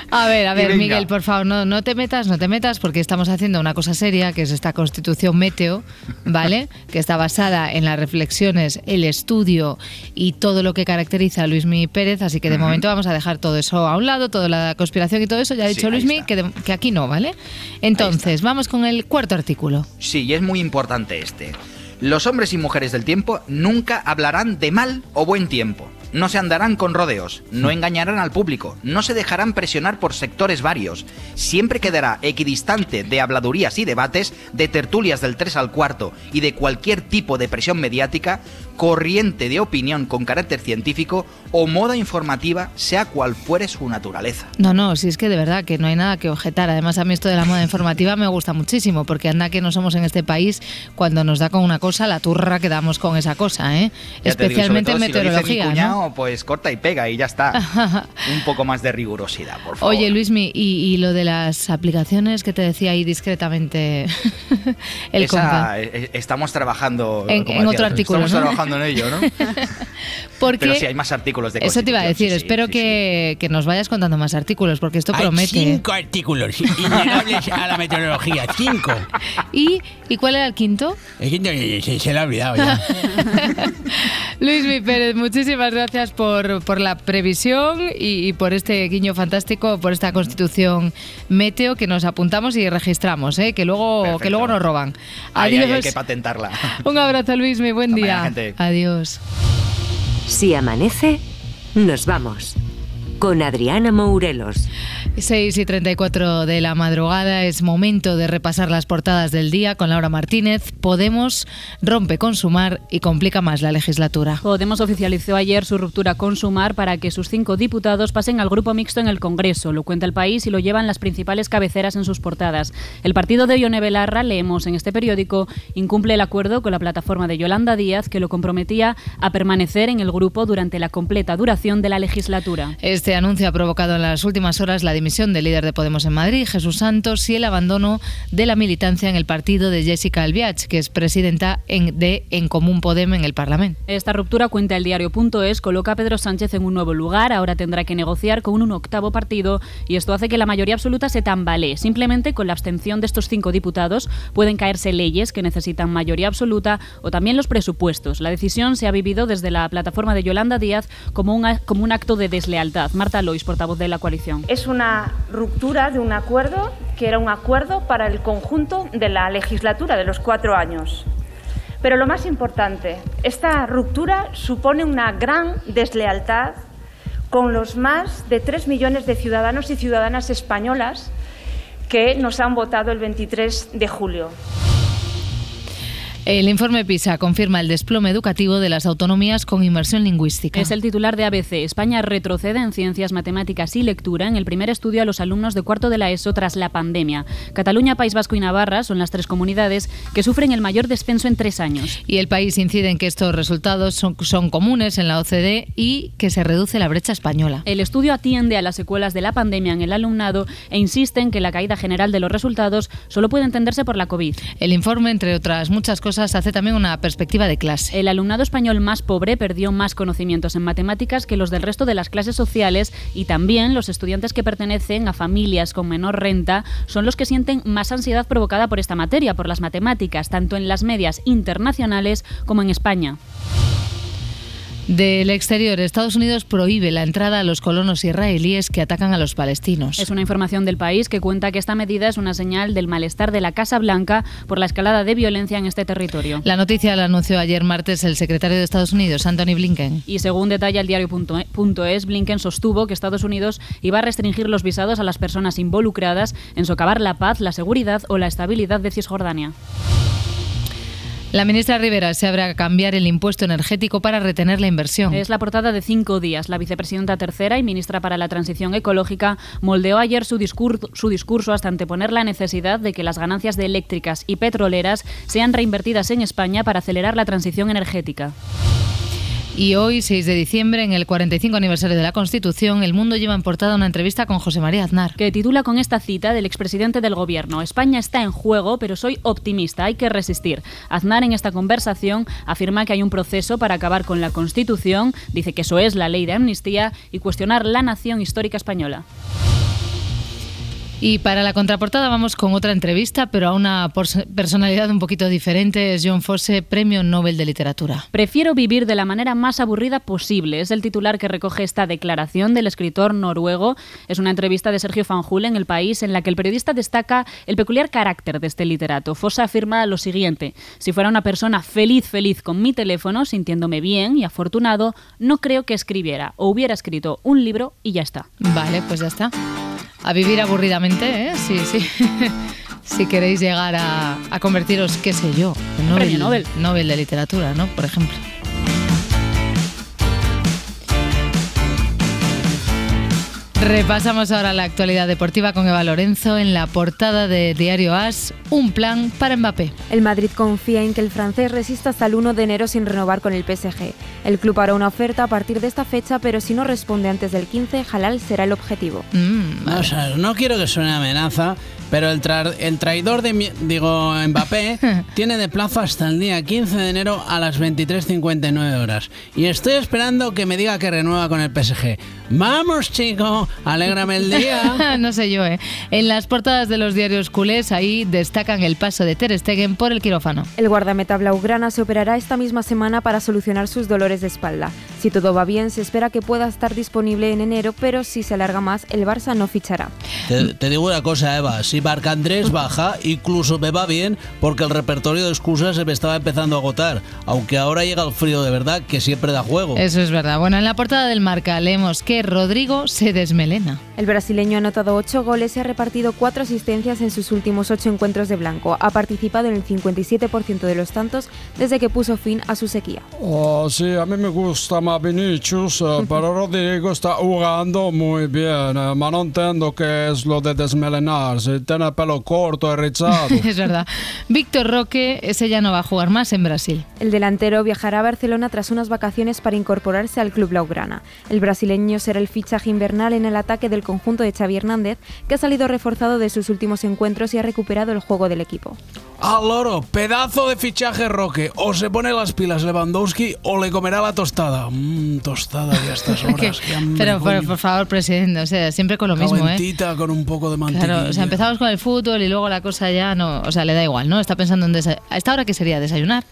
S1: A ver, a ver. Miguel, por favor, no, no te metas, no te metas, porque estamos haciendo una cosa seria, que es esta constitución meteo, ¿vale? que está basada en las reflexiones, el estudio y todo lo que caracteriza a Luismi Pérez, así que de momento vamos a dejar todo eso a un lado, toda la conspiración y todo eso, ya ha
S29: Sí,
S1: dicho
S29: ahí
S1: Luismi que, de- que aquí no, ¿vale? Entonces, vamos con el cuarto artículo.
S29: Sí, y es muy importante este. Los hombres y mujeres del tiempo nunca hablarán de mal o buen tiempo. No se andarán con rodeos, no engañarán al público, no se dejarán presionar por sectores varios. Siempre quedará equidistante de habladurías y debates, de tertulias del 3 al cuarto y de cualquier tipo de presión mediática, corriente de opinión con carácter científico o moda informativa, sea cual fuere su naturaleza.
S1: No, no, si es que de verdad que no hay nada que objetar. Además, a mí esto de la moda informativa me gusta muchísimo, porque anda que no somos en este país cuando nos da con una cosa la turra que damos con esa cosa, ¿eh?
S29: Ya digo,
S1: Especialmente en
S29: todo, si lo dice mi
S1: meteorología. ¿no?
S29: cuñado, pues corta y pega y ya está. Un poco más de rigurosidad, por favor.
S1: Oye, Luismi, y, y lo de las aplicaciones que te decía ahí discretamente el
S29: Esa, eh, eh, estamos trabajando
S1: En-
S29: como
S1: en otro artículo,
S29: Estamos
S1: ¿no?
S29: trabajando en ello, ¿no?
S1: Porque
S29: Pero sí, hay más artículos de
S1: eso te iba a decir,
S29: sí,
S1: espero
S29: sí,
S1: que, que nos vayas contando más artículos, porque esto
S31: Hay
S1: promete. ¿eh?
S31: cinco artículos innegables a la meteorología. Cinco.
S1: ¿Y, ¿Y cuál era el quinto?
S31: Es que no, se, se lo ha olvidado ya.
S1: Luis Mi Pérez, muchísimas gracias por, por la previsión y, y por este guiño fantástico, por esta constitución meteo que nos apuntamos y registramos, ¿eh? que, luego, que luego nos roban.
S29: Ahí hay
S1: Adiós.
S29: que patentarla.
S1: Un abrazo, Luis, mi buen
S29: Hasta
S1: día.
S29: mañana, gente.
S1: Adiós.
S32: Si amanece, nos vamos. Con Adriana Mourelos.
S1: 6 y 34 de la madrugada es momento de repasar las portadas del día con Laura Martínez. Podemos rompe con Sumar y complica más la legislatura.
S4: Podemos oficializó ayer su ruptura con Sumar para que sus cinco diputados pasen al grupo mixto en el Congreso. Lo cuenta el país y lo llevan las principales cabeceras en sus portadas. El partido de Ione Belarra, leemos en este periódico, incumple el acuerdo con la plataforma de Yolanda Díaz que lo comprometía a permanecer en el grupo durante la completa duración de la legislatura.
S1: Este anuncio ha provocado en las últimas horas la dimisión del líder de Podemos en Madrid, Jesús Santos, y el abandono de la militancia en el partido de Jessica Albiach, que es presidenta en- de En Común Podem en el Parlamento.
S4: Esta ruptura, cuenta el diario.es, coloca a Pedro Sánchez en un nuevo lugar. Ahora tendrá que negociar con un octavo partido y esto hace que la mayoría absoluta se tambalee. Simplemente con la abstención de estos cinco diputados pueden caerse leyes que necesitan mayoría absoluta o también los presupuestos. La decisión se ha vivido desde la plataforma de Yolanda Díaz como un, como un acto de deslealtad. Marta Lois, portavoz de la coalición.
S33: Es una ruptura de un acuerdo que era un acuerdo para el conjunto de la legislatura de los cuatro años. Pero lo más importante, esta ruptura supone una gran deslealtad con los más de tres millones de ciudadanos y ciudadanas españolas que nos han votado el 23 de julio.
S1: El informe PISA confirma el desplome educativo de las autonomías con inmersión lingüística.
S4: Es el titular de ABC. España retrocede en ciencias, matemáticas y lectura en el primer estudio a los alumnos de cuarto de la ESO tras la pandemia. Cataluña, País Vasco y Navarra son las tres comunidades que sufren el mayor descenso en tres años.
S1: Y el país incide en que estos resultados son, son comunes en la OCDE y que se reduce la brecha española.
S4: El estudio atiende a las secuelas de la pandemia en el alumnado e insiste en que la caída general de los resultados solo puede entenderse por la COVID.
S1: El informe, entre otras muchas cosas, hace también una perspectiva de clase.
S4: El alumnado español más pobre perdió más conocimientos en matemáticas que los del resto de las clases sociales y también los estudiantes que pertenecen a familias con menor renta son los que sienten más ansiedad provocada por esta materia, por las matemáticas, tanto en las medias internacionales como en España.
S1: Del exterior, Estados Unidos prohíbe la entrada a los colonos israelíes que atacan a los palestinos.
S4: Es una información del país que cuenta que esta medida es una señal del malestar de la Casa Blanca por la escalada de violencia en este territorio.
S1: La noticia la anunció ayer martes el secretario de Estados Unidos, Anthony Blinken.
S4: Y según detalla el diario.es, Blinken sostuvo que Estados Unidos iba a restringir los visados a las personas involucradas en socavar la paz, la seguridad o la estabilidad de Cisjordania.
S1: La ministra Rivera se abre a cambiar el impuesto energético para retener la inversión.
S4: Es la portada de cinco días. La vicepresidenta tercera y ministra para la Transición Ecológica moldeó ayer su, su discurso hasta anteponer la necesidad de que las ganancias de eléctricas y petroleras sean reinvertidas en España para acelerar la transición energética.
S1: Y hoy, 6 de diciembre, en el 45 aniversario de la Constitución, El Mundo lleva en portada una entrevista con José María Aznar.
S4: Que titula con esta cita del expresidente del gobierno: España está en juego, pero soy optimista, hay que resistir. Aznar en esta conversación afirma que hay un proceso para acabar con la Constitución, dice que eso es la ley de amnistía y cuestionar la nación histórica española.
S1: Y para la contraportada vamos con otra entrevista, pero a una personalidad un poquito diferente. Es John Fosse, Premio Nobel de Literatura.
S4: Prefiero vivir de la manera más aburrida posible. Es el titular que recoge esta declaración del escritor noruego. Es una entrevista de Sergio Fanjul en El País en la que el periodista destaca el peculiar carácter de este literato. Fosse afirma lo siguiente: Si fuera una persona feliz, feliz con mi teléfono, sintiéndome bien y afortunado, no creo que escribiera o hubiera escrito un libro y ya está.
S1: Vale, pues ya está. A vivir aburridamente, ¿eh? Sí, sí. si queréis llegar a, a convertiros, qué sé yo, en
S4: Premio Nobel.
S1: Nobel de Literatura, ¿no? Por ejemplo. Repasamos ahora la actualidad deportiva con Eva Lorenzo en la portada de Diario As, un plan para Mbappé.
S34: El Madrid confía en que el francés resista hasta el 1 de enero sin renovar con el PSG. El club hará una oferta a partir de esta fecha, pero si no responde antes del 15, Halal será el objetivo.
S35: O sea, no quiero que suene amenaza, pero el, tra- el traidor de, mi- digo, Mbappé tiene de plazo hasta el día 15 de enero a las 23.59 horas. Y estoy esperando que me diga que renueva con el PSG. Vamos, chico, alégrame el día.
S1: no sé yo, ¿eh? En las portadas de los diarios culés, ahí destacan el paso de Ter Stegen por el quirófano.
S34: El guardameta blaugrana se operará esta misma semana para solucionar sus dolores de espalda. Si todo va bien, se espera que pueda estar disponible en enero, pero si se alarga más, el Barça no fichará.
S35: Te, te digo una cosa, Eva. Si Marc Andrés baja, incluso me va bien porque el repertorio de excusas se me estaba empezando a agotar. Aunque ahora llega el frío de verdad que siempre da juego.
S1: Eso es verdad. Bueno, en la portada del Marca leemos que Rodrigo se desmelena.
S34: El brasileño ha anotado 8 goles y ha repartido 4 asistencias en sus últimos 8 encuentros de blanco. Ha participado en el 57% de los tantos desde que puso fin a su sequía.
S35: Oh, sí, a mí me gusta más Vinicius, eh, pero Rodrigo está jugando muy bien. eh, ma no entiendo qué es lo de desmelenar, tiene pelo corto rizado.
S1: es verdad. Víctor Roque, ese ya no va a jugar más en Brasil.
S34: El delantero viajará a Barcelona tras unas vacaciones para incorporarse al club blaugrana. El brasileño será el fichaje invernal en el ataque del conjunto de Xavi Hernández, que ha salido reforzado de sus últimos encuentros y ha recuperado el juego del equipo.
S35: Al loro, pedazo de fichaje Roque. O se pone las pilas Lewandowski o le comerá la tostada. Mmm, tostada ya a estas horas. qué hambre,
S1: Pero por, favor, presidente, o sea, siempre con lo mismo, ¿eh?
S35: Con un poco de mantequilla.
S1: Claro, o sea, empezamos con el fútbol y luego la cosa ya no, o sea, le da igual, ¿no? Está pensando en desayunar. ¿A esta hora qué sería? ¿Desayunar?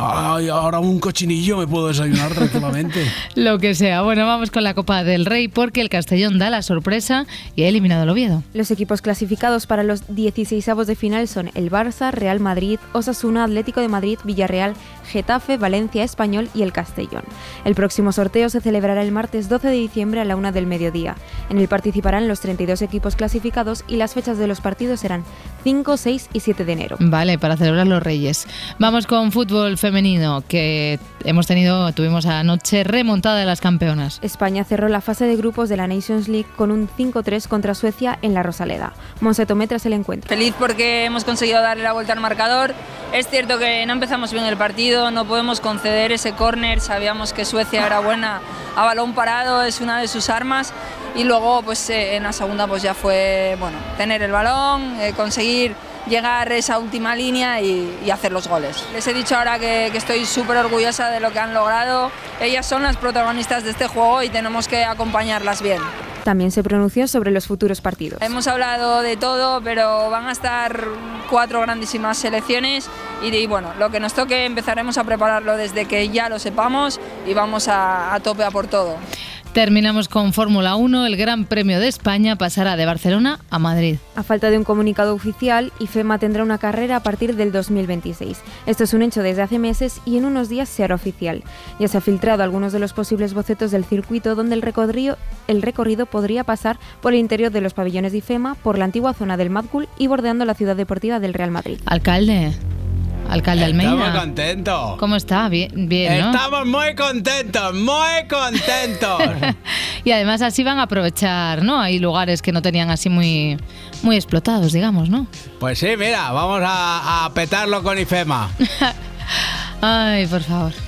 S35: Ay, ahora un cochinillo me puedo desayunar tranquilamente.
S1: Lo que sea. Bueno, vamos con la Copa del Rey porque el Castellón da la sorpresa y ha eliminado al Oviedo.
S34: Los equipos clasificados para los 16avos de final son el Barça, Real Madrid, Osasuna, Atlético de Madrid, Villarreal, Getafe, Valencia, Español y el Castellón. El próximo sorteo se celebrará el martes 12 de diciembre a la una del mediodía. En él participarán los 32 equipos clasificados y las fechas de los partidos serán 5, 6 y 7 de enero.
S1: Vale, para celebrar los Reyes. Vamos con fútbol femenino que hemos tenido, tuvimos anoche remontada de las campeonas.
S34: España cerró la fase de grupos de la Nations League con un 5-3 contra Suecia en la Rosaleda. Monse tomé tras el encuentro.
S36: Feliz porque hemos conseguido darle la vuelta al marcador. Es cierto que no empezamos bien el partido, no podemos conceder ese córner, sabíamos que Suecia era buena a balón parado, es una de sus armas y luego pues eh, en la segunda pues ya fue bueno, tener el balón, eh, conseguir llegar a esa última línea y, hacer los goles. Les he dicho ahora que, que estoy súper orgullosa de lo que han logrado, ellas son las protagonistas de este juego y tenemos que acompañarlas bien.
S34: También se pronunció sobre los futuros partidos.
S36: Hemos hablado de todo, pero van a estar cuatro grandísimas selecciones y, bueno, lo que nos toque empezaremos a prepararlo desde que ya lo sepamos y vamos a, a tope a por todo.
S1: Terminamos con Fórmula 1. El Gran Premio de España pasará de Barcelona a Madrid.
S34: A falta de un comunicado oficial, IFEMA tendrá una carrera a partir del 2026. Esto es un hecho desde hace meses y en unos días se hará oficial. Ya se ha filtrado algunos de los posibles bocetos del circuito donde el recorrido, el recorrido podría pasar por el interior de los pabellones de IFEMA, por la antigua zona del Madcool y bordeando la ciudad deportiva del Real Madrid.
S1: Alcalde. Alcalde Almeida.
S35: Estamos contentos.
S1: ¿Cómo está? Bien, bien ¿no?
S35: Estamos muy contentos, muy contentos.
S1: y además así van a aprovechar, ¿no? Hay lugares que no tenían así muy, muy explotados, digamos, ¿no?
S35: Pues sí, mira, vamos a, a petarlo con IFEMA.
S1: Ay, por favor.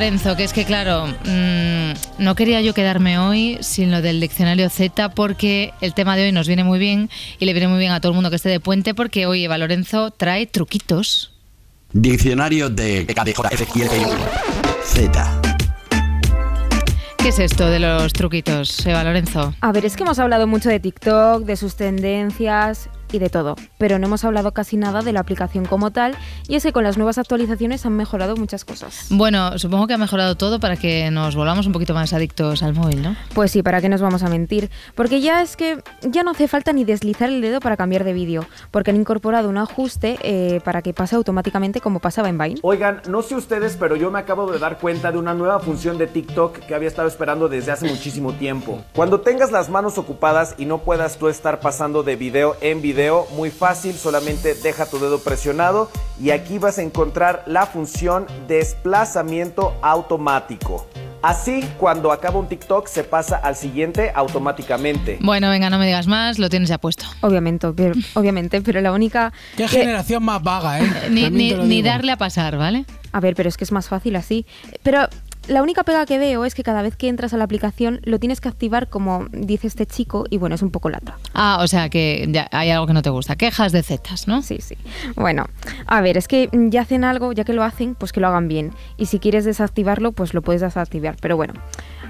S1: Lorenzo, que es que claro, mm, no quería yo quedarme hoy sin lo del diccionario Z porque el tema de hoy nos viene muy bien y le viene muy bien a todo el mundo que esté de puente porque hoy Eva Lorenzo trae truquitos.
S9: Diccionario de Z.
S1: ¿Qué es esto de los truquitos, Eva Lorenzo?
S34: A ver, es que hemos hablado mucho de TikTok, de sus tendencias y de todo, pero no hemos hablado casi nada de la aplicación como tal y es que con las nuevas actualizaciones han mejorado muchas cosas.
S1: Bueno, supongo que ha mejorado todo para que nos volvamos un poquito más adictos al móvil, ¿no?
S34: Pues sí, ¿para qué nos vamos a mentir? Porque ya es que ya no hace falta ni deslizar el dedo para cambiar de vídeo, porque han incorporado un ajuste eh, para que pase automáticamente como pasaba en Vine.
S37: Oigan, no sé ustedes, pero yo me acabo de dar cuenta de una nueva función de TikTok que había estado esperando desde hace muchísimo tiempo. Cuando tengas las manos ocupadas y no puedas tú estar pasando de video en video, muy fácil, solamente deja tu dedo presionado y aquí vas a encontrar la función desplazamiento automático. Así, cuando acaba un TikTok, se pasa al siguiente automáticamente.
S1: Bueno, venga, no me digas más, lo tienes ya puesto.
S34: Obviamente, pero, obviamente, pero la única...
S2: Qué
S34: que-
S2: generación más vaga, ¿eh?
S1: Ni, darle a pasar, ¿vale?
S34: A ver, pero es que es más fácil así. Pero la única pega que veo es que cada vez que entras a la aplicación lo tienes que activar como dice este chico y bueno, es un poco lata.
S1: Ah, o sea que ya hay algo que no te gusta. Quejas de zetas, ¿no?
S34: Sí, sí. Bueno, a ver, es que ya hacen algo, ya que lo hacen, pues que lo hagan bien. Y si quieres desactivarlo, pues lo puedes desactivar. Pero bueno,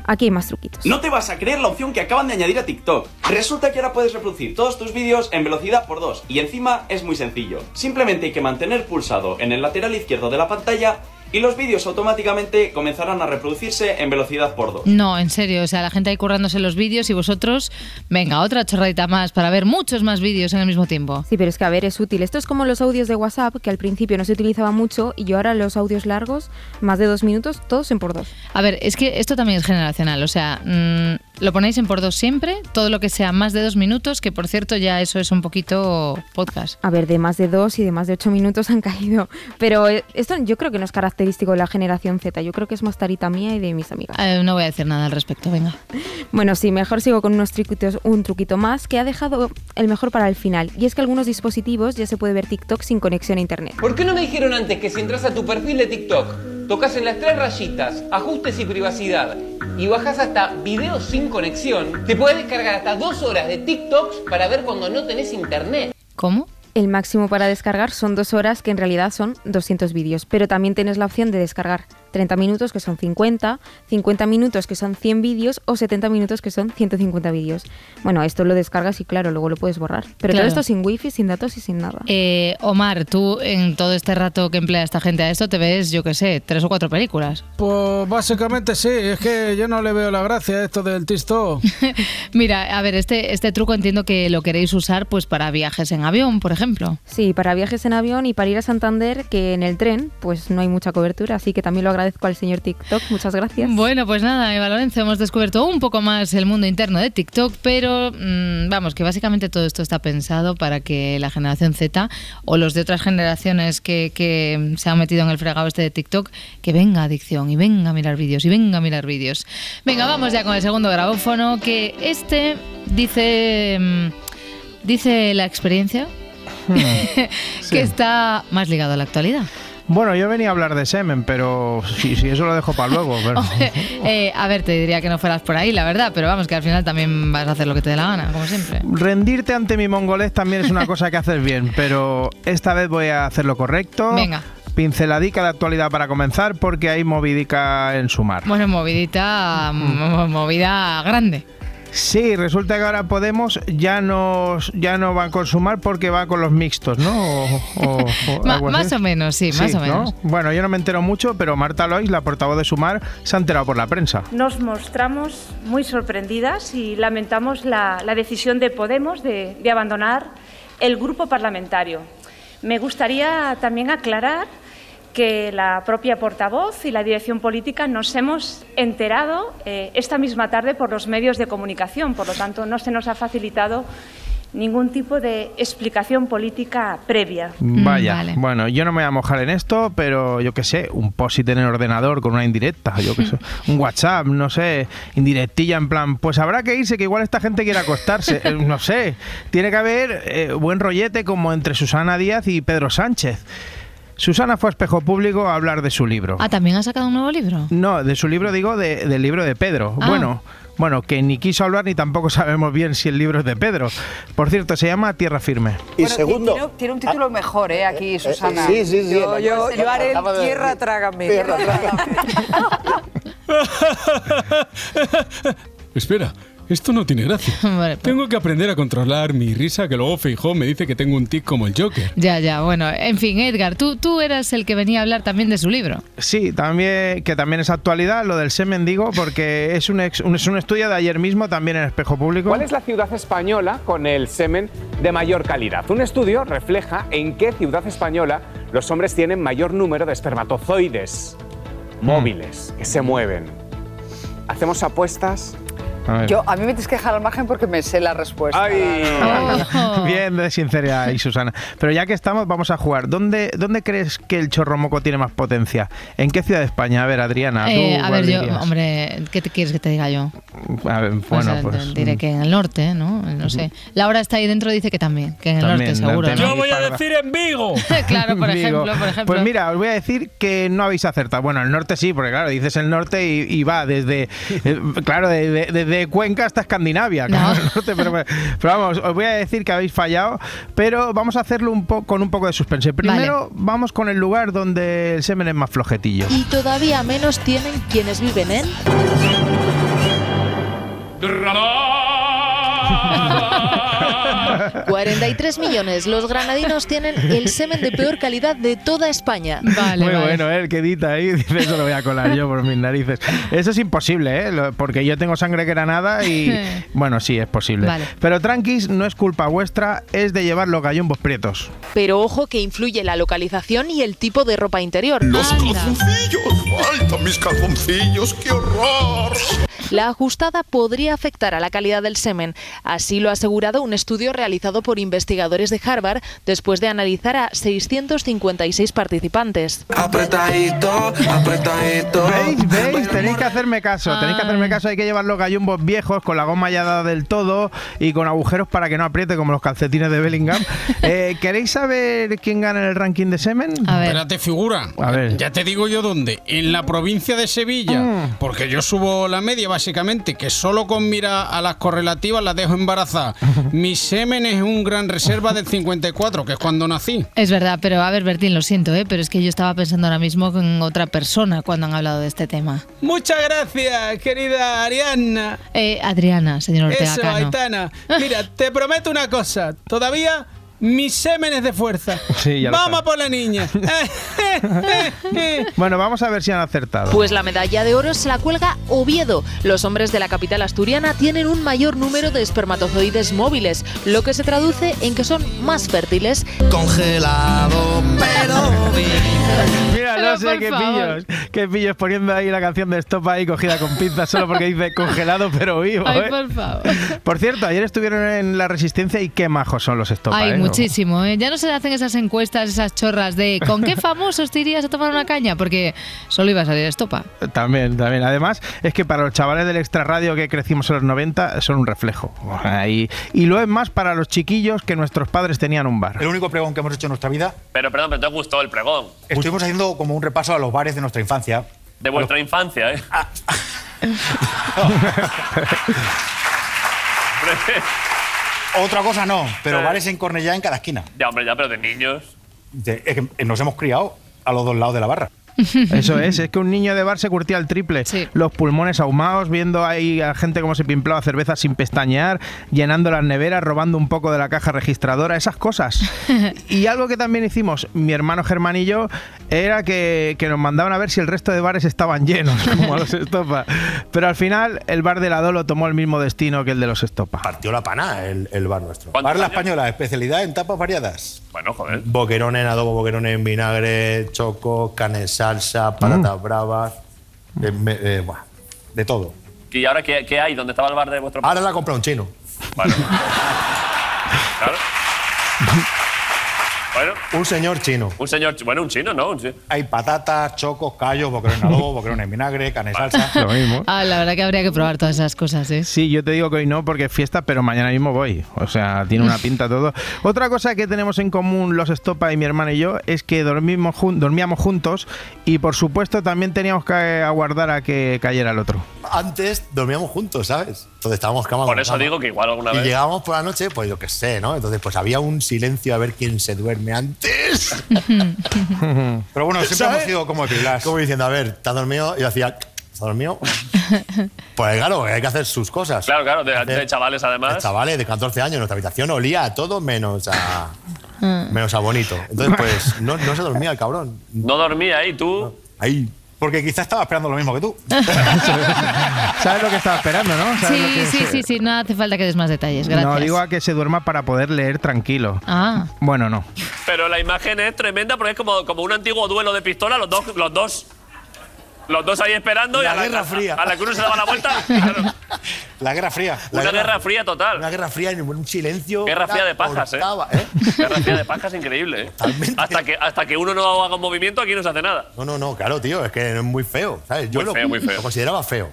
S34: aquí hay más truquitos.
S38: No te vas a creer la opción que acaban de añadir a TikTok. Resulta que ahora puedes reproducir todos tus vídeos en velocidad por 2 y encima es muy sencillo. Simplemente hay que mantener pulsado en el lateral izquierdo de la pantalla y los vídeos automáticamente comenzarán a reproducirse en velocidad por 2.
S1: No, en serio, o sea, la gente ahí currándose los vídeos y vosotros, venga, otra chorradita más para ver muchos más vídeos en el mismo tiempo.
S34: Sí, pero es que a ver, es útil. Esto es como los audios de WhatsApp, que al principio no se utilizaba mucho y yo ahora los audios largos, más de dos minutos, todos en por dos.
S1: A ver, es que esto también es generacional, o sea, mm, lo ponéis en por dos siempre, todo lo que sea más de dos minutos, que por cierto ya eso es un poquito podcast.
S34: A ver, de más de dos y de más de ocho minutos han caído. Pero eh, esto yo creo que no es característico de la generación Z. Yo creo que es más tarita mía y de mis amigas.
S1: Eh, no voy a decir nada al respecto, venga.
S34: Bueno, sí, mejor sigo con unos truquitos, un truquito más que ha dejado el mejor para el final. Y es que algunos dispositivos ya se puede ver TikTok sin conexión a internet.
S39: ¿Por qué no me dijeron antes que si entras a tu perfil de TikTok, tocas en las tres rayitas, ajustes y privacidad, y bajas hasta videos sin conexión, te puedes descargar hasta dos horas de TikToks para ver cuando no tenés internet?
S1: ¿Cómo?
S34: El máximo para descargar son dos horas, que en realidad son 200 vídeos. Pero también tienes la opción de descargar 30 minutos, que son 50, 50 minutos, que son 100 vídeos, o 70 minutos, que son 150 vídeos. Bueno, esto lo descargas y claro, luego lo puedes borrar. Pero
S1: Claro.
S34: todo esto sin wifi, sin datos y sin nada.
S1: Eh, Omar, tú en todo este rato que emplea esta gente a esto te ves, yo qué sé, tres o cuatro películas.
S2: Pues básicamente sí, es que yo no le veo la gracia a esto del TikTok.
S1: Mira, a ver, este, este truco entiendo que lo queréis usar pues para viajes en avión, por ejemplo.
S34: Sí, para viajes en avión y para ir a Santander, que en el tren pues no hay mucha cobertura, así que también lo agradezco al señor TikTok. Muchas gracias.
S1: Bueno, pues nada, Eva Lorenzo, hemos descubierto un poco más el mundo interno de TikTok, pero mm, vamos, que básicamente todo esto está pensado para que la generación Z o los de otras generaciones que, que se han metido en el fregado este de TikTok, que venga adicción y venga a mirar vídeos y venga a mirar vídeos. Venga, vamos ya con el segundo grabófono, que este dice, mm, dice la experiencia que está más ligado a la actualidad.
S3: Bueno, yo venía a hablar de semen, pero si, si eso lo dejo para luego. Pero...
S1: Eh, a ver, te diría que no fueras por ahí, la verdad, pero vamos, que al final también vas a hacer lo que te dé la gana, como siempre.
S3: Rendirte ante mi mongolés también es una cosa que haces bien, pero esta vez voy a hacer lo correcto.
S1: Venga.
S3: Pinceladica de actualidad para comenzar, porque hay movidica en sumar.
S1: Bueno, movidita, mo- movida grande.
S3: Sí, resulta que ahora Podemos ya no, ya no va con sumar porque va con los mixtos, ¿no? O- o- o
S1: más o menos, sí, más o
S3: ¿no?
S1: menos.
S3: Bueno, yo no me entero mucho, pero Marta Lois, la portavoz de Sumar, se ha enterado por la prensa.
S33: Nos mostramos muy sorprendidas y lamentamos la, la decisión de Podemos de, de abandonar el grupo parlamentario. Me gustaría también aclarar que la propia portavoz y la dirección política nos hemos enterado eh, esta misma tarde por los medios de comunicación, por lo tanto no se nos ha facilitado ningún tipo de explicación política previa.
S3: Vaya, bueno, yo no me voy a mojar en esto, pero yo qué sé, un posit en el ordenador con una indirecta, yo qué sé, un WhatsApp, no sé, indirectilla en plan, pues habrá que irse, que igual esta gente quiere acostarse, eh, no sé, tiene que haber eh, buen rollete como entre Susana Díaz y Pedro Sánchez. Susana fue a espejo público a hablar de su libro.
S1: Ah, ¿también ha sacado un nuevo libro?
S3: No, de su libro digo de- del libro de Pedro.
S1: Ah.
S3: Bueno, bueno, que ni quiso hablar ni tampoco sabemos bien si el libro es de Pedro. Por cierto, se llama Tierra Firme.
S40: Y segundo. Tiene, tiene un título mejor, ¿eh? Aquí, Susana.
S3: sí, sí, sí.
S40: Yo, yo, yo haré el tierra, trágame. Tierra,
S41: Espera, esto no tiene gracia.
S1: Vale, pues-
S41: Tengo que aprender a controlar mi risa, que luego Feijó me dice que tengo un tic como el Joker.
S1: Ya, ya, bueno, en fin, Edgar, tú, tú eras el que venía a hablar también de su libro.
S3: Sí, también que también es actualidad lo del semen digo porque es un, ex- un- es un estudio de ayer mismo también en espejo público.
S42: ¿Cuál es la ciudad española con el semen de mayor calidad? Un estudio refleja en qué ciudad española los hombres tienen mayor número de espermatozoides móviles que se mueven. ¿Hacemos apuestas?
S40: Yo, a mí me tienes que dejar al margen porque me sé la respuesta.
S1: Oh.
S3: Bien de sinceridad ahí, Susana. Pero ya que estamos, vamos a jugar. ¿Dónde, ¿Dónde crees que el chorro moco tiene más potencia? ¿En qué ciudad de España? A ver, Adriana, ¿tú
S1: Eh, a ver, yo, hombre, ¿qué te quieres que te diga yo?
S3: A ver,
S1: Pues,
S3: bueno,
S1: eh,
S3: pues...
S1: diré que en el norte, ¿no? No sé. Laura está ahí dentro, dice que también, que en el
S3: También,
S1: norte, seguro. ¿no?
S3: Yo voy a
S41: decir en Vigo.
S1: claro, por
S3: Vigo.
S1: ejemplo, por ejemplo.
S3: Pues mira, os voy a decir que no habéis acertado. Bueno, el norte sí, porque claro, dices el norte y, y va desde, eh, claro, de- de- desde Cuenca hasta Escandinavia. norte, pero, pero vamos, os voy a decir que habéis fallado, pero vamos a hacerlo un po con un poco de suspense. Primero vamos con el lugar donde el semen es más flojetillo.
S43: Y todavía menos tienen quienes viven en... 43 millones. Los granadinos tienen el semen de peor calidad de toda España.
S1: Vale,
S3: Muy
S1: vale.
S3: bueno, ¿eh? el que edita ahí, dice eso lo voy a colar yo por mis narices. Eso es imposible, ¿eh? Lo- porque yo tengo sangre granada y bueno, sí, es posible.
S43: Vale.
S3: Pero tranquis, no es culpa vuestra, es de llevar los gallumbos prietos.
S43: Pero ojo que influye la localización y el tipo de ropa interior.
S26: Los calzoncillos, faltan mis calzoncillos, qué horror.
S43: La ajustada podría afectar a la calidad del semen. Así lo ha asegurado un estudio realizado por investigadores de Harvard después de analizar a 656 participantes.
S26: Apretadito, apretadito.
S3: ¿Veis? ¿Veis? Tenéis que hacerme caso, tenéis que hacerme caso. Hay que llevar los gallumbos viejos con la goma ya dada del todo y con agujeros para que no apriete como los calcetines de Bellingham. Eh, ¿Queréis saber quién gana en el ranking de semen?
S2: Espérate, figura.
S3: A ver.
S2: Ya te digo yo dónde. En la provincia de Sevilla.
S3: Mm.
S2: Porque yo subo la media, básicamente, que solo con mira a las correlativas las dejo embarazadas. Mi semen es un gran reserva del 54, que es cuando nací.
S1: Es verdad, pero a ver, Bertín, lo siento, ¿eh? pero es que yo estaba pensando ahora mismo en otra persona cuando han hablado de este tema.
S2: Muchas gracias, querida Ariana.
S1: Eh, Adriana, señor Ortega
S2: Eso,
S1: Cano.
S2: Aitana. Mira, te prometo una cosa. Todavía mi semen es de fuerza.
S3: Sí, ya lo
S2: Vamos por la niña.
S3: Bueno, vamos a ver si han acertado.
S43: Pues la medalla de oro se la cuelga Oviedo. Los hombres de la capital asturiana tienen un mayor número de espermatozoides móviles, lo que se traduce en que son más fértiles.
S26: Congelado, pero
S3: No sé qué
S43: favor.
S3: pillos, qué pillos poniendo ahí la canción de Stop ahí cogida con pinzas solo porque dice congelado pero vivo.
S1: Ay,
S3: ¿eh?
S1: por favor.
S3: Por cierto, ayer estuvieron en la Resistencia y qué majos son los Stop
S1: Ay,
S3: ¿eh?
S1: muchísimo. ¿eh? Ya no se hacen esas encuestas, esas chorras de ¿con qué famosos te irías a tomar una caña? Porque solo iba a salir estopa.
S3: También, también. Además, es que para los chavales del extra radio que crecimos en los 90 son un reflejo. Y, y lo es más para los chiquillos que nuestros padres tenían un bar.
S44: El único pregón que hemos hecho en nuestra vida.
S45: Pero perdón, pero te gustó el pregón.
S44: Estuvimos haciendo como un repaso a los bares de nuestra infancia.
S45: De vuestra infancia, ¿eh?
S44: Otra cosa no, pero bares en Cornellá en cada esquina.
S45: ya, hombre, ya, pero de niños.
S44: De- es que nos hemos criado a los dos lados de la barra.
S3: Eso es, es que un niño de bar se curtía el triple. Los pulmones ahumados, viendo ahí a gente como se pimplaba cerveza sin pestañear, llenando las neveras, robando un poco de la caja registradora, esas cosas. Y algo que también hicimos, mi hermano Germán y yo, era que, que nos mandaban a ver si el resto de bares estaban llenos, como a los Estopa. Pero al final, el bar de la Dolo tomó el mismo destino que el de los Estopa.
S44: Partió la pana el, el bar nuestro.
S45: ¿Cuántos
S44: Bar La? Española, especialidad en tapas variadas.
S45: Bueno, joder.
S44: Boquerones en adobo, boquerones en vinagre, choco, carne en salsa, patatas
S45: Mm.
S44: bravas, buah, de todo.
S45: ¿Y ahora qué, qué hay? ¿Dónde estaba el bar de vuestro
S44: Ahora la compra un chino.
S45: Bueno. claro. Bueno,
S44: Un señor chino.
S45: un señor, bueno, un chino, ¿no? Un chi-
S44: Hay patatas, chocos, callos, boquerón en adobo, boquerón en vinagre, carne salsa.
S3: Lo mismo.
S1: Ah, la verdad que habría que probar todas esas cosas, ¿eh?
S3: Sí, yo te digo que hoy no porque es fiesta, pero mañana mismo voy. O sea, tiene una pinta todo. Otra cosa que tenemos en común los Estopa y mi hermano y yo es que dormimos jun- dormíamos juntos y por supuesto también teníamos que aguardar a que cayera el otro.
S44: Antes dormíamos juntos, ¿sabes? Entonces estábamos cama
S45: Por
S44: con
S45: eso
S44: cama.
S45: digo que igual alguna
S44: Y
S45: vez.
S44: llegábamos por la noche, pues yo qué sé, ¿no? Entonces, pues había un silencio a ver quién se duerme antes.
S26: Pero bueno, siempre
S44: ¿Sabes?
S26: hemos sido como pilas.
S44: Como diciendo, a ver, ¿te has dormido? Y yo hacía, ¿estás dormido? Pues claro, hay que hacer sus cosas.
S45: Claro, claro, de,
S44: Hacer-
S45: de chavales además.
S44: Chavales de 14 años, nuestra habitación olía a todo menos a, menos a bonito. Entonces, pues no, no se dormía el cabrón.
S45: No dormía ahí, tú.
S44: Ahí.
S26: Porque quizás estaba esperando lo mismo que tú.
S3: ¿Sabes lo que estaba esperando, no? ¿Sabes lo
S1: Sí,
S3: que
S1: sí, sí, sí, no hace falta que des más detalles, gracias.
S3: No, digo a que se duerma para poder leer tranquilo.
S1: Ah,
S3: Bueno, no.
S45: Pero la imagen es tremenda porque es como, como un antiguo duelo de pistola, los dos, los dos. Los dos ahí esperando
S44: La
S45: y a
S44: Guerra
S45: la,
S44: Fría.
S45: a la que uno se daba la vuelta. claro.
S26: La Guerra Fría.
S44: La
S45: Una
S44: guerra-
S45: guerra fría total.
S44: Una guerra fría en un silencio.
S45: Guerra fría de pajas, ¿eh?
S44: cortaba, ¿eh?
S45: Guerra fría de pajas increíble, ¿eh? Hasta que, hasta que uno no haga un movimiento, aquí no se hace nada.
S44: No, no, no, claro, tío, es que es muy feo, ¿sabes? Yo
S45: Muy
S44: lo,
S45: feo, muy feo.
S44: lo consideraba feo.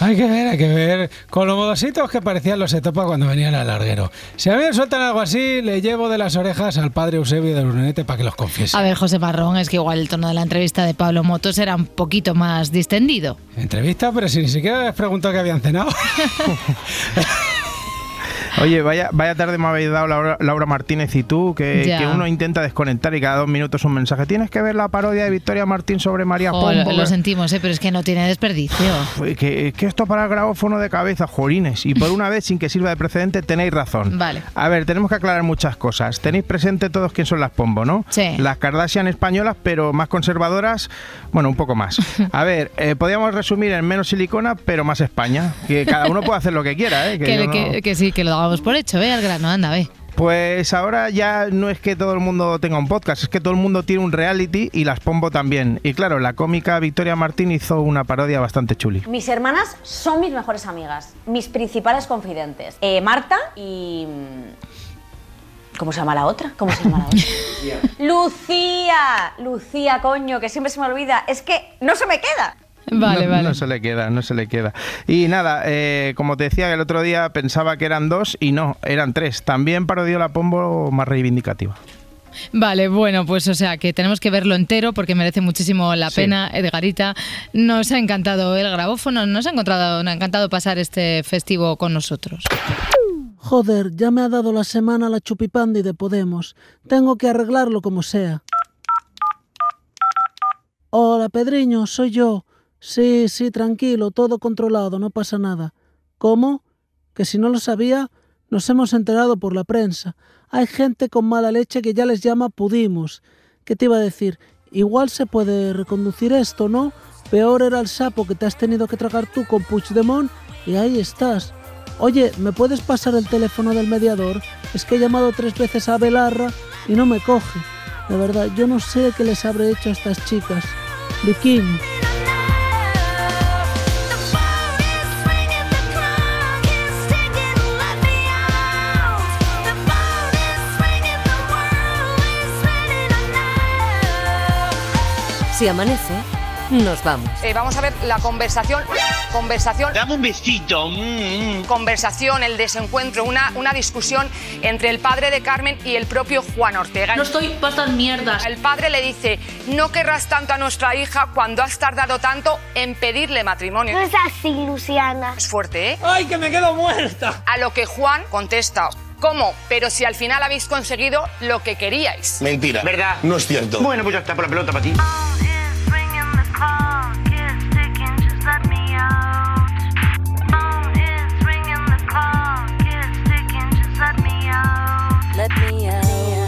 S2: Hay que ver, hay que ver. Con lo modositos que parecían los Etopa cuando venían al larguero. Si a mí me sueltan algo así, le llevo de las orejas al padre Eusebio de Brunete para que los confiese.
S1: a ver, José Marrón, es que igual el tono de la entrevista de Pablo Motos era un poquito más distendido.
S2: Entrevista, pero si ni siquiera les preguntó que habían cenado.
S3: Oye, vaya, vaya tarde me habéis dado Laura, Laura Martínez y tú, que, uno intenta desconectar y cada dos minutos un mensaje. Tienes que ver la parodia de Victoria Martín sobre María Pombo.
S1: lo, lo sentimos, ¿eh? pero es que no tiene desperdicio.
S3: Uy, que, que esto para el grabófono de cabeza, jolines. Y por una vez, sin que sirva de precedente, tenéis razón.
S1: Vale.
S3: A ver, tenemos que aclarar muchas cosas. Tenéis presente todos quién son las Pombo, ¿no?
S1: Sí.
S3: Las Kardashian españolas, pero más conservadoras, bueno, un poco más. A ver, eh, podríamos resumir en menos silicona, pero más España. Que cada uno puede hacer lo que quiera, ¿eh? Que
S1: Que,
S3: yo no-
S1: que- que sí, que lo hagamos por hecho, ¿eh? Al grano, anda, ve.
S3: Pues ahora ya no es que todo el mundo tenga un podcast, es que todo el mundo tiene un reality y las Pombo también. Y claro, la cómica Victoria Martín hizo una parodia bastante chuli.
S42: Mis hermanas son mis mejores amigas, mis principales confidentes. Eh, Marta y... mm, ¿Cómo se llama la otra? ¿Cómo se llama la otra? Lucía. Lucía, coño, que siempre se me olvida. Es que no se me queda.
S1: Vale,
S3: no,
S1: vale.
S3: No se le queda, no se le queda. Y nada, eh, como te decía el otro día, pensaba que eran dos y no, eran tres. También parodió la Pombo más reivindicativa.
S1: Vale, bueno, pues o sea que tenemos que verlo entero porque merece muchísimo la
S3: Sí.
S1: pena. Edgarita, nos ha encantado el grabófono, nos ha, encontrado, nos ha encantado pasar este festivo con nosotros.
S46: Joder, ya me ha dado la semana la chupipandi de Podemos. Tengo que arreglarlo como sea. Hola, Pedriño, soy yo. Sí, sí, tranquilo, todo controlado, no pasa nada. ¿Cómo? Que si no lo sabía, nos hemos enterado por la prensa. Hay gente con mala leche que ya les llama pudimos. ¿Qué te iba a decir? Igual se puede reconducir esto, ¿no? Peor era el sapo que te has tenido que tragar tú con Puigdemont y ahí estás. Oye, ¿me puedes pasar el teléfono del mediador? Es que he llamado tres veces a Belarra y no me coge. De verdad, yo no sé qué les habré hecho a estas chicas. Bikini.
S32: Si amanece, nos vamos.
S6: Eh, vamos a ver la conversación. Conversación.
S32: Dame un besito.
S6: Conversación, el desencuentro, una, una discusión entre el padre de Carmen y el propio Juan Ortega.
S47: No estoy para estas mierdas.
S6: El padre le dice, no querrás tanto a nuestra hija cuando has tardado tanto en pedirle matrimonio.
S48: No es así, Luciana.
S6: Es fuerte, ¿eh?
S47: ¡Ay, que me quedo muerta!
S6: A lo que Juan contesta, ¿cómo? Pero si al final habéis conseguido lo que queríais.
S49: Mentira. ¿Verdad? No es cierto. Bueno, pues ya está por la pelota para ti.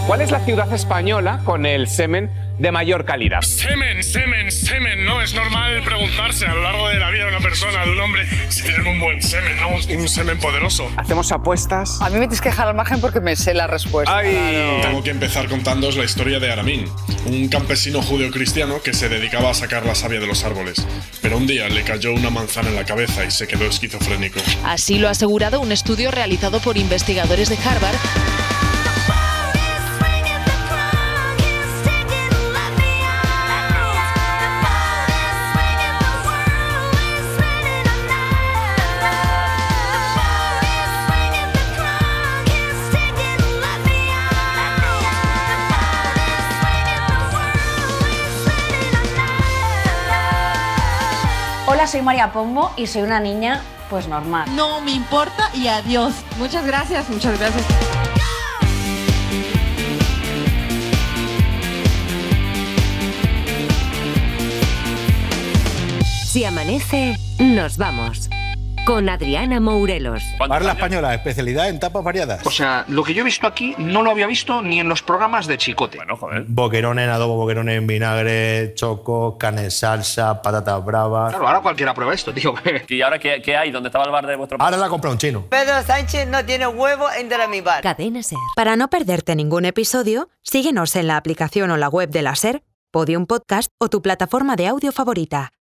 S50: ¿Cuál es la ciudad española con el semen de mayor calidad?
S51: Semen, semen, semen. No es normal preguntarse a lo largo de la vida de una persona, de un hombre, si tienen un buen semen, ¿no? Un semen poderoso.
S50: ¿Hacemos apuestas?
S6: A mí me tienes que dejar al margen porque me sé la respuesta.
S51: Tengo que empezar contándoos la historia de Aramín, un campesino judeo-cristiano que se dedicaba a sacar la savia de los árboles. Pero un día le cayó una manzana en la cabeza y se quedó esquizofrénico.
S43: Así lo ha asegurado un estudio realizado por investigadores de Harvard
S52: soy María Pombo y soy una niña, pues normal.
S53: No me importa y adiós.
S34: Muchas gracias, muchas gracias.
S32: Si amanece, nos vamos. Con Adriana Mourelos.
S54: Parla española, especialidad en tapas variadas.
S55: O sea, lo que yo he visto aquí no lo había visto ni en los programas de Chicote.
S45: Bueno, joder.
S44: Boquerones en adobo, boquerones en vinagre, choco, carne en salsa, patatas bravas.
S55: Claro, ahora cualquiera prueba esto, tío.
S45: ¿Y ahora qué, qué hay? ¿Dónde estaba el bar de vuestro
S44: Ahora la compra un chino.
S56: Pedro Sánchez no tiene huevo, entra a mi bar.
S32: Cadena Ser.
S57: Para no perderte ningún episodio, síguenos en la aplicación o la web de la SER, Podium Podcast o tu plataforma de audio favorita.